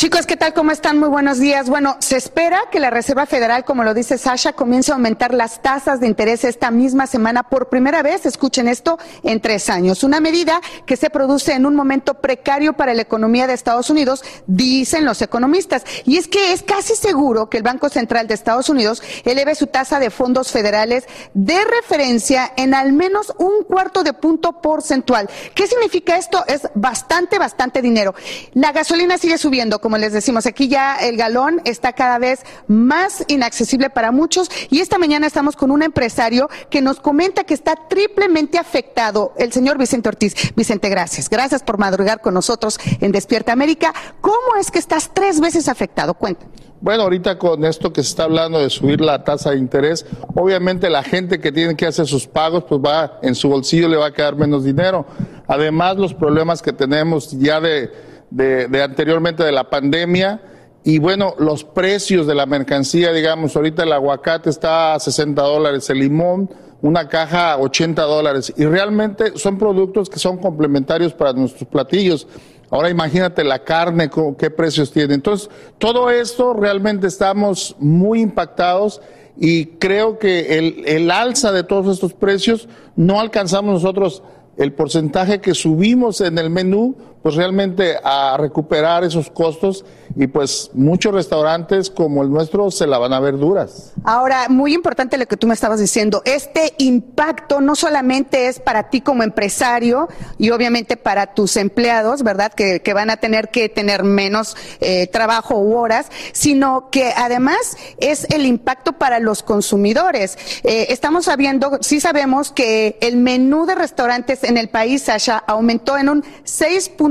Chicos, ¿qué tal? ¿Cómo están? Muy buenos días. Bueno, se espera que la Reserva Federal, como lo dice Sasha, comience a aumentar las tasas de interés esta misma semana por primera vez, escuchen esto, en tres años. Una medida que se produce en un momento precario para la economía de Estados Unidos, dicen los economistas. Y es que es casi seguro que el Banco Central de Estados Unidos eleve su tasa de fondos federales de referencia en al menos un cuarto de punto porcentual. ¿Qué significa esto? Es bastante, bastante dinero. La gasolina sigue subiendo les decimos, aquí ya el galón está cada vez más inaccesible para muchos y esta mañana estamos con un empresario que nos comenta que está triplemente afectado, el señor Vicente Ortiz. Vicente, gracias. Gracias por madrugar con nosotros en Despierta América. ¿Cómo es que estás tres veces afectado? Cuéntame. Bueno, ahorita con esto que se está hablando de subir la tasa de interés, obviamente la gente que tiene que hacer sus pagos, pues va en su bolsillo le va a quedar menos dinero. Además, los problemas que tenemos ya de de, anteriormente de la pandemia. Y bueno, los precios de la mercancía, digamos, ahorita el aguacate está a 60 dólares, el limón, una caja a 80 dólares. Y realmente son productos que son complementarios para nuestros platillos. Ahora imagínate la carne, qué precios tiene. Entonces, todo esto realmente estamos muy impactados y creo que el, el alza de todos estos precios no alcanzamos nosotros el porcentaje que subimos en el menú pues realmente a recuperar esos costos y pues muchos restaurantes como el nuestro se la van a ver duras. Ahora, muy importante lo que tú me estabas diciendo, este impacto no solamente es para ti como empresario y obviamente para tus empleados, ¿verdad? Que, van a tener que tener menos eh, trabajo u horas, sino que además es el impacto para los consumidores. Eh, estamos sabiendo, sí sabemos que el menú de restaurantes en el país, Sasha, aumentó en un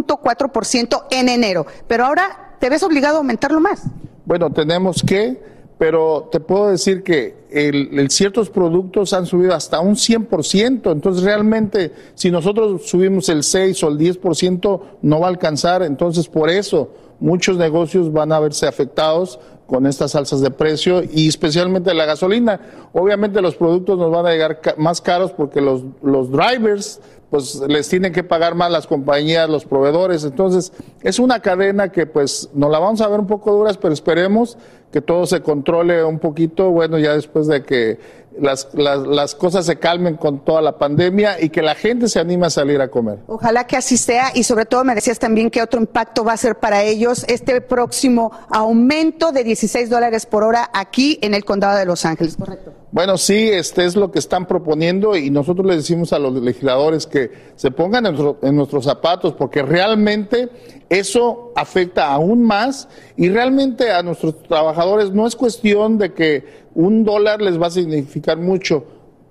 6.4% en enero, pero ahora te ves obligado a aumentarlo más. Bueno, tenemos que, pero te puedo decir que el, ciertos productos han subido hasta un 100%, entonces realmente si nosotros subimos el 6 o el 10% no va a alcanzar, entonces por eso muchos negocios van a verse afectados con estas alzas de precio y especialmente la gasolina. Obviamente los productos nos van a llegar más caros porque los drivers pues les tienen que pagar más las compañías, los proveedores. Entonces es una cadena que pues nos la vamos a ver un poco duras, pero esperemos que todo se controle un poquito, bueno, ya después de que las, las, las cosas se calmen con toda la pandemia y que la gente se anime a salir a comer. Ojalá que así sea y sobre todo me decías también que otro impacto va a ser para ellos este próximo aumento de 16 dólares por hora aquí en el condado de Los Ángeles, ¿correcto? Bueno, sí, este es lo que están proponiendo y nosotros les decimos a los legisladores que se pongan en, nuestro- en nuestros zapatos porque realmente eso afecta aún más y realmente a nuestros trabajadores no es cuestión de que un dólar les va a significar mucho.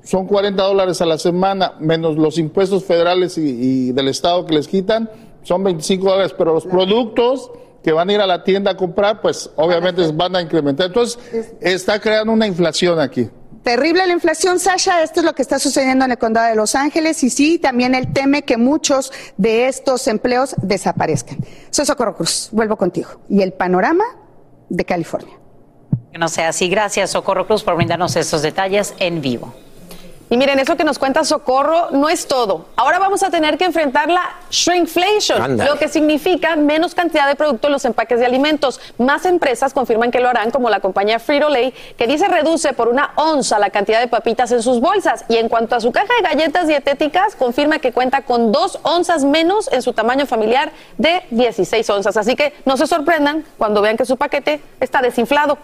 Son 40 dólares a la semana, menos los impuestos federales y, y del Estado que les quitan, son 25 dólares, pero los productos que van a ir a la tienda a comprar, pues obviamente van a incrementar. Entonces, está creando una inflación aquí. Terrible la inflación, Sasha. Esto es lo que está sucediendo en el condado de Los Ángeles y sí, también él teme que muchos de estos empleos desaparezcan. Soy Socorro Cruz, vuelvo contigo. Y el panorama de California. Que no sea así. Gracias, Socorro Cruz, por brindarnos estos detalles en vivo. Y miren, eso que nos cuenta Socorro no es todo. Ahora vamos a tener que enfrentar la shrinkflation, lo que significa menos cantidad de producto en los empaques de alimentos. Más empresas confirman que lo harán, como la compañía Frito-Lay, que dice reduce por una onza la cantidad de papitas en sus bolsas. Y en cuanto a su caja de galletas dietéticas, confirma que cuenta con dos onzas menos en su tamaño familiar de 16 onzas. Así que no se sorprendan cuando vean que su paquete está desinflado.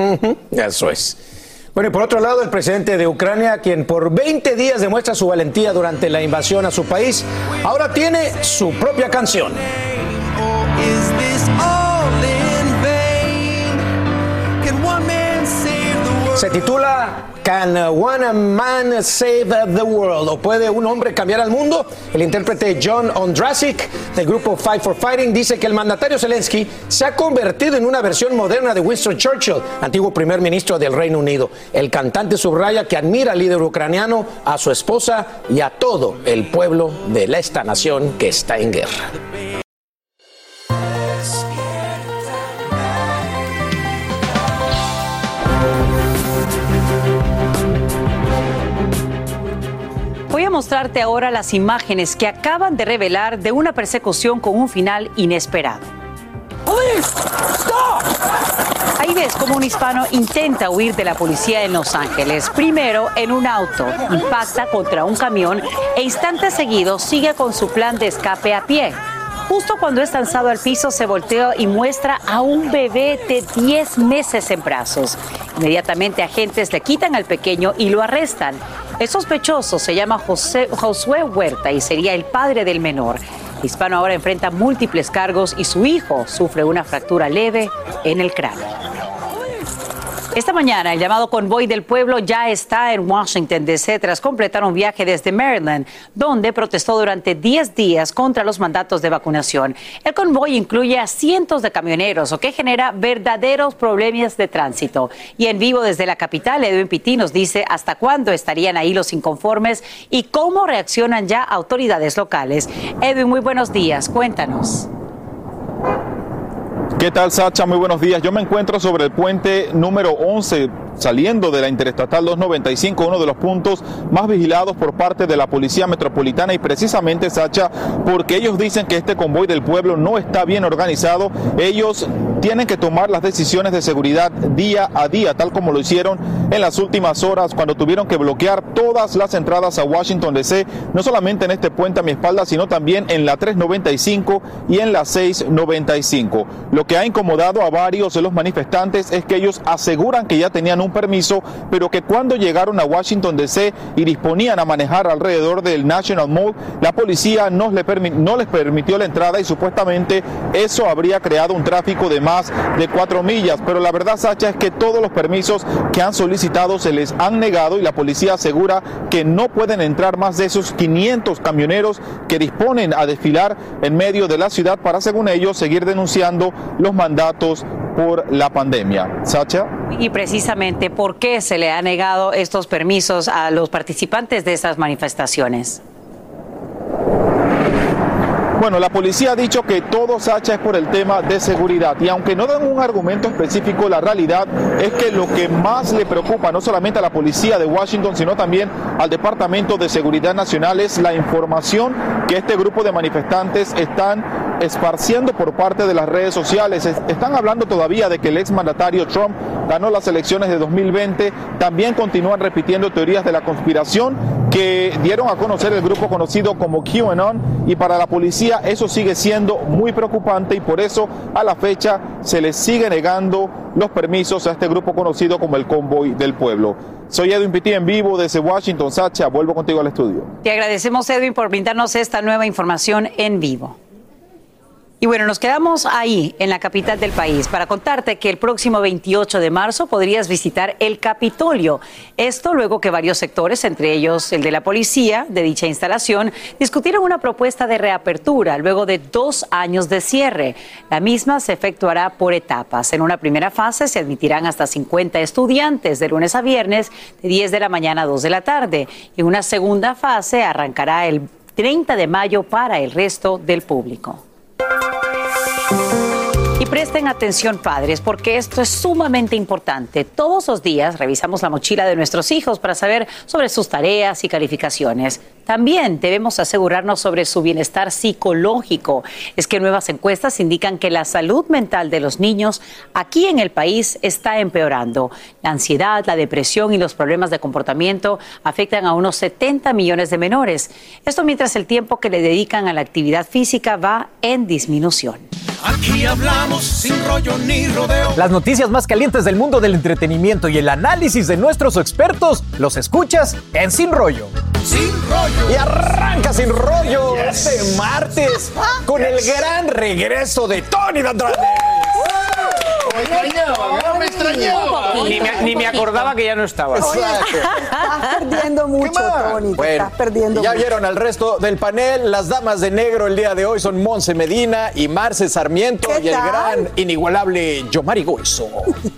Eso es. Bueno, y por otro lado, el presidente de Ucrania, quien por 20 días demuestra su valentía durante la invasión a su país, ahora tiene su propia canción. Se titula Can One Man Save the World? ¿O puede un hombre cambiar al mundo? El intérprete John Ondrasik del grupo Fight for Fighting dice que el mandatario Zelensky se ha convertido en una versión moderna de Winston Churchill, antiguo primer ministro del Reino Unido. El cantante subraya que admira al líder ucraniano, a su esposa y a todo el pueblo de esta nación que está en guerra. Mostrarte ahora las imágenes que acaban de revelar de una persecución con un final inesperado. Ahí ves cómo un hispano intenta huir de la policía en Los Ángeles. Primero en un auto, impacta contra un camión e instantes seguidos sigue con su plan de escape a pie. Justo cuando es lanzado al piso se voltea y muestra a un bebé de 10 meses en brazos. Inmediatamente agentes le quitan al pequeño y lo arrestan. El sospechoso se llama José- Josué Huerta y sería el padre del menor. Hispano ahora enfrenta múltiples cargos y su hijo sufre una fractura leve en el cráneo. Esta mañana el llamado convoy del pueblo ya está en Washington, D.C. tras completar un viaje desde Maryland, donde protestó durante 10 días contra los mandatos de vacunación. El convoy incluye a cientos de camioneros, lo que genera verdaderos problemas de tránsito. Y en vivo desde la capital, Edwin Pitti nos dice hasta cuándo estarían ahí los inconformes y cómo reaccionan ya autoridades locales. Edwin, muy buenos días. Cuéntanos. ¿Qué tal, Sacha? Muy buenos días. Yo me encuentro sobre el puente número 11, saliendo de la Interestatal 295, uno de los puntos más vigilados por parte de la Policía Metropolitana y precisamente, Sacha, porque ellos dicen que este convoy del pueblo no está bien organizado. Ellos tienen que tomar las decisiones de seguridad día a día, tal como lo hicieron en las últimas horas cuando tuvieron que bloquear todas las entradas a Washington DC, no solamente en este puente a mi espalda, sino también en la 395 y en la 695. Lo que ha incomodado a varios de los manifestantes es que ellos aseguran que ya tenían un permiso, pero que cuando llegaron a Washington DC y disponían a manejar alrededor del National Mall, la policía no les, no les permitió la entrada y supuestamente eso habría creado un tráfico de más de cuatro millas. Pero la verdad, Sacha, es que todos los permisos que han solicitado se les han negado y la policía asegura que no pueden entrar más de esos 500 camioneros que disponen a desfilar en medio de la ciudad para, según ellos, seguir denunciando los mandatos por la pandemia. Sacha. Y precisamente, ¿por qué se le ha negado estos permisos a los participantes de estas manifestaciones? Bueno, la policía ha dicho que todo Sacha es por el tema de seguridad y aunque no dan un argumento específico, la realidad es que lo que más le preocupa no solamente a la policía de Washington, sino también al Departamento de Seguridad Nacional es la información que este grupo de manifestantes están esparciendo por parte de las redes sociales. Están hablando todavía de que el exmandatario Trump ganó las elecciones de 2020. También continúan repitiendo teorías de la conspiración que dieron a conocer el grupo conocido como QAnon y para la policía eso sigue siendo muy preocupante y por eso a la fecha se les sigue negando los permisos a este grupo conocido como el Convoy del Pueblo. Soy Edwin Pitti en vivo desde Washington. Sacha, vuelvo contigo al estudio. Te agradecemos, Edwin, por brindarnos esta nueva información en vivo. Y bueno, nos quedamos ahí, en la capital del país, para contarte que el próximo 28 de marzo podrías visitar el Capitolio. Esto luego que varios sectores, entre ellos el de la policía de dicha instalación, discutieron una propuesta de reapertura luego de dos años de cierre. La misma se efectuará por etapas. En una primera fase se admitirán hasta 50 estudiantes de lunes a viernes, de 10 de la mañana a 2 de la tarde. Y una segunda fase arrancará el 30 de mayo para el resto del público. Thank you. Y presten atención padres, porque esto es sumamente importante. Todos los días revisamos la mochila de nuestros hijos para saber sobre sus tareas y calificaciones. También debemos asegurarnos sobre su bienestar psicológico. Es que nuevas encuestas indican que la salud mental de los niños aquí en el país está empeorando. La ansiedad, la depresión y los problemas de comportamiento afectan a unos 70 millones de menores. Esto mientras el tiempo que le dedican a la actividad física va en disminución. Aquí hablamos sin rollo ni rodeo. Las noticias más calientes del mundo del entretenimiento y el análisis de nuestros expertos los escuchas en Sin Rollo. Sin rollo. Y arranca Sin Rollo este martes con el gran regreso de Tony Andrade. Me extrañaba, me extrañaba. Ni me, ni me acordaba que ya no estaba. Estás perdiendo mucho, Tony. Bueno, estás perdiendo ya mucho. vieron al resto del panel. Las damas de negro el día de hoy son Monse Medina y Marce Sarmiento ¿Qué y el tal? gran, inigualable Yomari Goizo.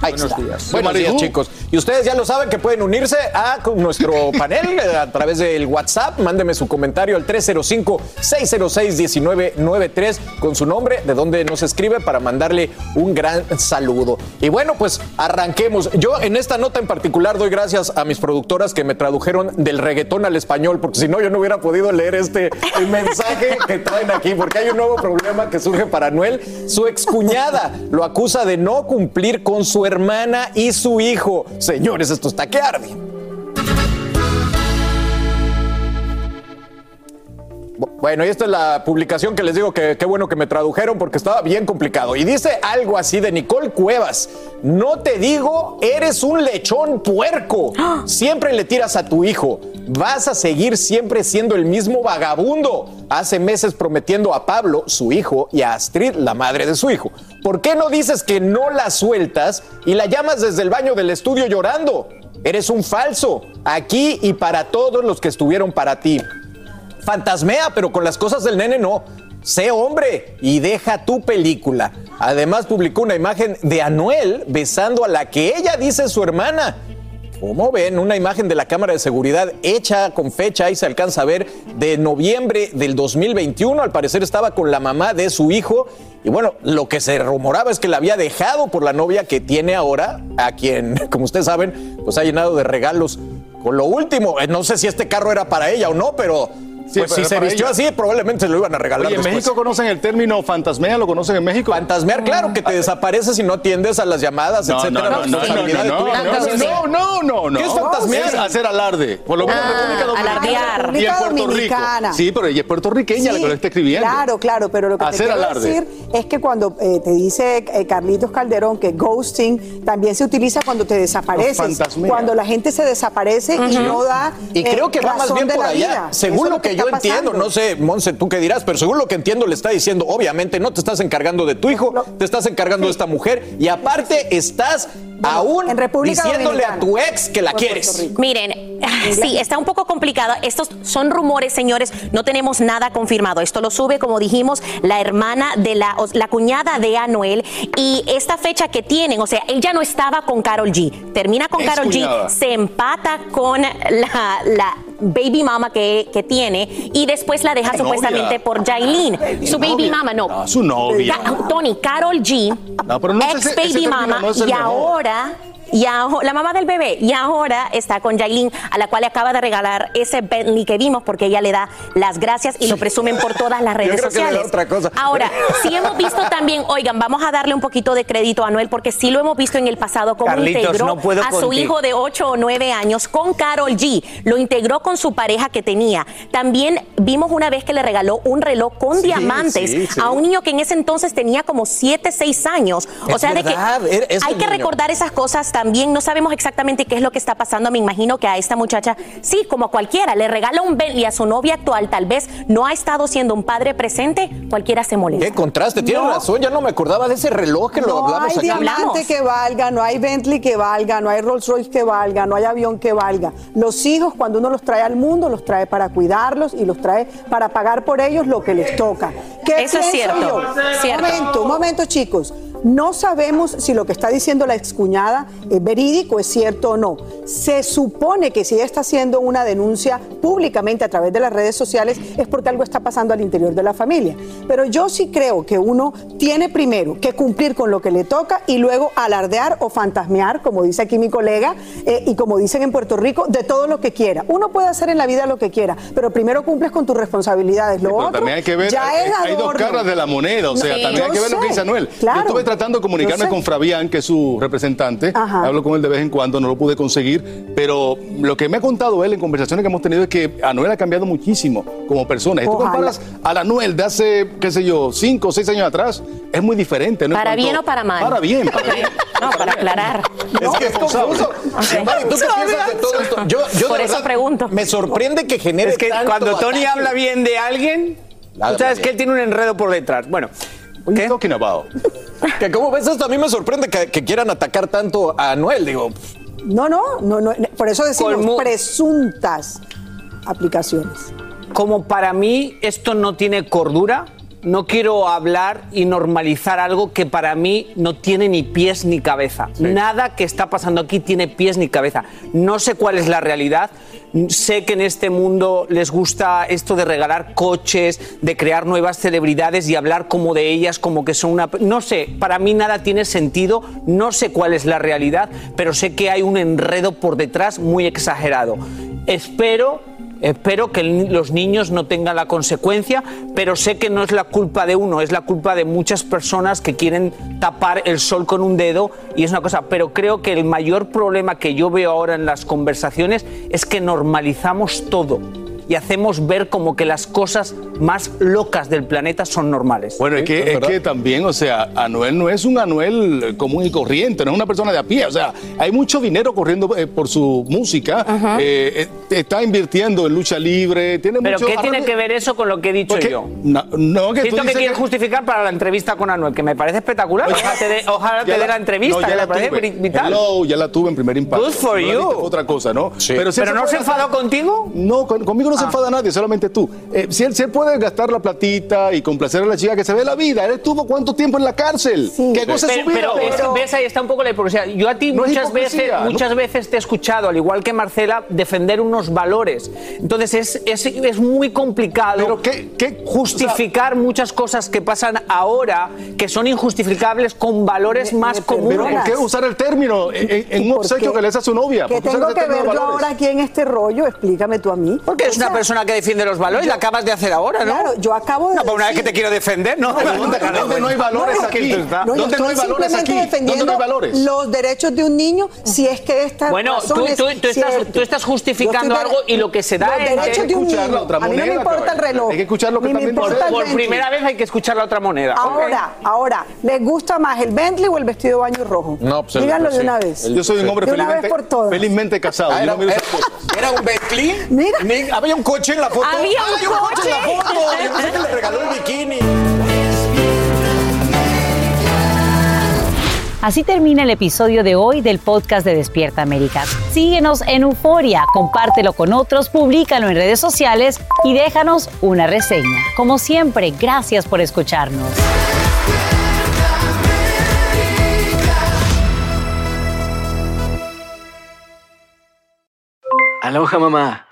Ahí Buenos está. días. Buenos días, chicos. Y ustedes ya lo saben que pueden unirse a con nuestro panel eh, a través del WhatsApp. Mándeme su comentario al 305-606-1993 con su nombre, de donde nos escribe para mandarle un gran saludo. Y bueno, pues arranquemos. Yo en esta nota en particular doy gracias a mis productoras que me tradujeron del reggaetón al español, porque si no yo no hubiera podido leer este mensaje que traen aquí, porque hay un nuevo problema que surge para Noel. Su excuñada lo acusa de no cumplir con su hermana y su hijo. Señores, esto está que arde. Bueno, y esta es la publicación que les digo que qué bueno que me tradujeron porque estaba bien complicado. Y dice algo así de Nicole Cuevas. No te digo, eres un lechón puerco. Siempre le tiras a tu hijo. Vas a seguir siempre siendo el mismo vagabundo. Hace meses prometiendo a Pablo, su hijo, y a Astrid, la madre de su hijo. ¿Por qué no dices que no la sueltas y la llamas desde el baño del estudio llorando? Eres un falso. Aquí y para todos los que estuvieron para ti fantasmea, pero con las cosas del nene no. Sé hombre y deja tu película. Además publicó una imagen de Anuel besando a la que ella dice su hermana. Como ven, una imagen de la cámara de seguridad hecha con fecha, ahí se alcanza a ver, de noviembre del 2021. Al parecer estaba con la mamá de su hijo. Y bueno, lo que se rumoraba es que la había dejado por la novia que tiene ahora, a quien, como ustedes saben, pues ha llenado de regalos con lo último. Eh, No sé si este carro era para ella o no, pero Sí, pues si se vistió ella. así, probablemente se lo iban a regalar Oye, en. México conocen el término fantasmea, ¿lo conocen en México? Fantasmear, claro, que te desapareces y no atiendes a las llamadas, No, etcétera. no, no, no, no, tu hijo. no, no, no, no, no. ¿Qué es fantasmear? Es hacer alarde. Por lo menos en Ah, República Dominicana. alardear. Y en Puerto Dominicana. Rico. Sí, pero ella es puertorriqueña la que lo está escribiendo. Claro, claro, pero lo que Hacer te quiero alarde. decir es que cuando eh, te dice eh, Carlitos Calderón que ghosting también se utiliza cuando te desapareces, cuando la gente se desaparece y no da Y eh, creo que va más bien por allá. Según lo que, yo está entiendo, no sé, Monse, tú qué dirás, pero según lo que entiendo, le está diciendo, obviamente no te estás encargando de tu hijo, te estás encargando de esta mujer y aparte estás aún República diciéndole a tu ex que la quieres. Miren, sí, está un poco complicado. Estos son rumores, señores. No tenemos nada confirmado. Esto lo sube, como dijimos, la hermana de la, la cuñada de Anuel. Y esta fecha que tienen, o sea, ella no estaba con Carol G. Termina con Carol. G, se empata con la, la baby mama que, que tiene y después la deja supuestamente por Jailin. Su baby mama, no. No, su novia. Tony, Carol G, No, pero no sé ex ese- ese baby mama, no y mejor. ahora y aho- la mamá del bebé y ahora está con Jailin a la cual le acaba de regalar ese Bentley que vimos porque ella le da las gracias y lo presumen por todas las Yo redes que sociales. otra cosa. Ahora, sí hemos visto también, oigan, vamos a darle un poquito de crédito a Anuel porque sí lo hemos visto en el pasado como Carlitos, integró no a su contigo. hijo de 8 o 9 años con Carol G. Lo integró con su pareja que tenía. También vimos una vez que le regaló un reloj con Sí, diamantes sí, sí. a un niño que en ese entonces tenía como 7, 6 años. O Es sea, verdad, de que hay que niño. recordar esas cosas también. No sabemos exactamente qué es lo que está pasando. Me imagino que a esta muchacha, sí, como a cualquiera, le regala un Bentley a su novia actual, tal vez no ha estado siendo un padre presente, cualquiera se molesta. Qué contraste, tienes razón, ya no me acordaba de ese reloj que lo No hablamos hay aquí. diamante que valga, no hay Bentley que valga, no hay Rolls Royce que valga, no hay avión que valga. Los hijos, cuando uno los trae al mundo, los trae para cuidarlos y los trae para pagar por ellos lo que les toca. ¿Qué Eso es cierto. Un momento, un momento, chicos. No sabemos si lo que está diciendo la excuñada es verídico, es cierto o no. Se supone que si ella está haciendo una denuncia públicamente a través de las redes sociales es porque algo está pasando al interior de la familia. Pero yo sí creo que uno tiene primero que cumplir con lo que le toca y luego alardear o fantasmear, como dice aquí mi colega, eh, y como dicen en Puerto Rico, de todo lo que quiera. Uno puede hacer en la vida lo que quiera, pero primero cumples con tus responsabilidades. Lo Pero otro también hay que ver, ya hay, es hay dos caras de la moneda, o sea, Sí. también hay que ver lo que dice Anuel. claro. Yo estuve tratando de comunicarme sé. con Fabián, que es su representante, Ajá. hablo con él de vez en cuando, no lo pude conseguir, pero lo que me ha contado él en conversaciones que hemos tenido es que Anuel ha cambiado muchísimo como persona. Y tú comparas a Anuel de hace, qué sé yo, cinco o seis años atrás, es muy diferente. ¿no? ¿Para cuanto- bien o para mal? Para bien, para bien. No, para aclarar. Es que es confuso. Mari, ¿tú qué piensas de todo esto? Yo, yo Por eso verdad pregunto. Me sorprende que genere Es que tanto cuando Tony ataque. habla bien de alguien, tú sabes bien. que él tiene un enredo por detrás. Bueno, What are you talking about? Que como ves esto, a mí me sorprende que, que quieran atacar tanto a Anuel. Digo, No, no, no, no, por eso decimos Colmo- presuntas aplicaciones. como para mí esto no tiene cordura, no quiero hablar y normalizar algo que para mí no tiene ni pies ni cabeza. Nada que está pasando aquí tiene pies ni cabeza. No sé cuál es la realidad. Sé que en este mundo les gusta esto de regalar coches, de crear nuevas celebridades y hablar como de ellas, como que son una... No sé, para mí nada tiene sentido, no sé cuál es la realidad, pero sé que hay un enredo por detrás muy exagerado. Espero Espero que los niños no tengan la consecuencia, pero sé que no es la culpa de uno, es la culpa de muchas personas que quieren tapar el sol con un dedo y es una cosa, pero creo que el mayor problema que yo veo ahora en las conversaciones es que normalizamos todo y hacemos ver como que las cosas más locas del planeta son normales. Bueno, es que, es que también, o sea, Anuel no es un Anuel común y corriente, no es una persona de a pie. O sea, hay mucho dinero corriendo eh, por su música, eh, eh, está invirtiendo en lucha libre, tiene Pero mucho... ¿qué tiene que ver eso con lo que he dicho Porque- yo? No, no, que tú Esto que quieres que- justificar para la entrevista con Anuel, que me parece espectacular. Ojalá te dé, ojalá te Ya dé la entrevista, no, ya que la parece tuve. vital. Hello, ya la tuve en primer impacto. Good for No you. otra cosa, ¿no? ¿Pero siempre no se enfadó contigo? No, con- conmigo no se enfada nadie, solamente tú. Eh, si, él, si él puede gastar la platita y complacer a la chica que se ve la vida, él estuvo cuánto tiempo en la cárcel. ¿Qué cosa es pero, su vida? pero es que ves ahí está un poco la hipocresía. Yo a ti No muchas veces, ¿no? muchas veces te he escuchado, al igual que Marcela, defender unos valores. Entonces es, es, es muy complicado justificar muchas cosas que pasan ahora que son injustificables con valores más comunes. Pero ¿por qué usar el término en, en- un obsequio que le hace a su novia? ¿Qué ¿Por qué usar tengo que ver yo ahora aquí en este rollo? Explícame tú a mí. Porque es O sea, una persona que defiende los valores, la acabas de hacer ahora, ¿no? Claro, yo acabo de No, pero una vez decir- que te quiero defender, ¿no? ¿Dónde no hay valores No, aquí? No, yo ¿Dónde no hay valores aquí? ¿Dónde no hay valores? los derechos de un niño si es que esta Bueno, tú, razón es tú- tú estás, tú estás justificando algo y lo que se da los en- derechos de un escuchar la niño. otra A mí no me moneda, importa el reloj. Hay que escuchar lo que también Por Bentley. primera vez hay que escuchar la otra moneda. Ahora, ahora, ¿les gusta más el Bentley o el vestido de baño rojo? No, pues Díganlo de una vez. Yo soy un hombre de una vez felizmente, por casado. Era un Bentley. Mira. Había un coche en la foto. Había un Había coche en la foto. Yo pensé que le regaló el bikini. Así termina el episodio de hoy del podcast de Despierta América. Síguenos en Euforia, compártelo con otros, públicalo en redes sociales y déjanos una reseña. Como siempre, gracias por escucharnos. Aloha mamá.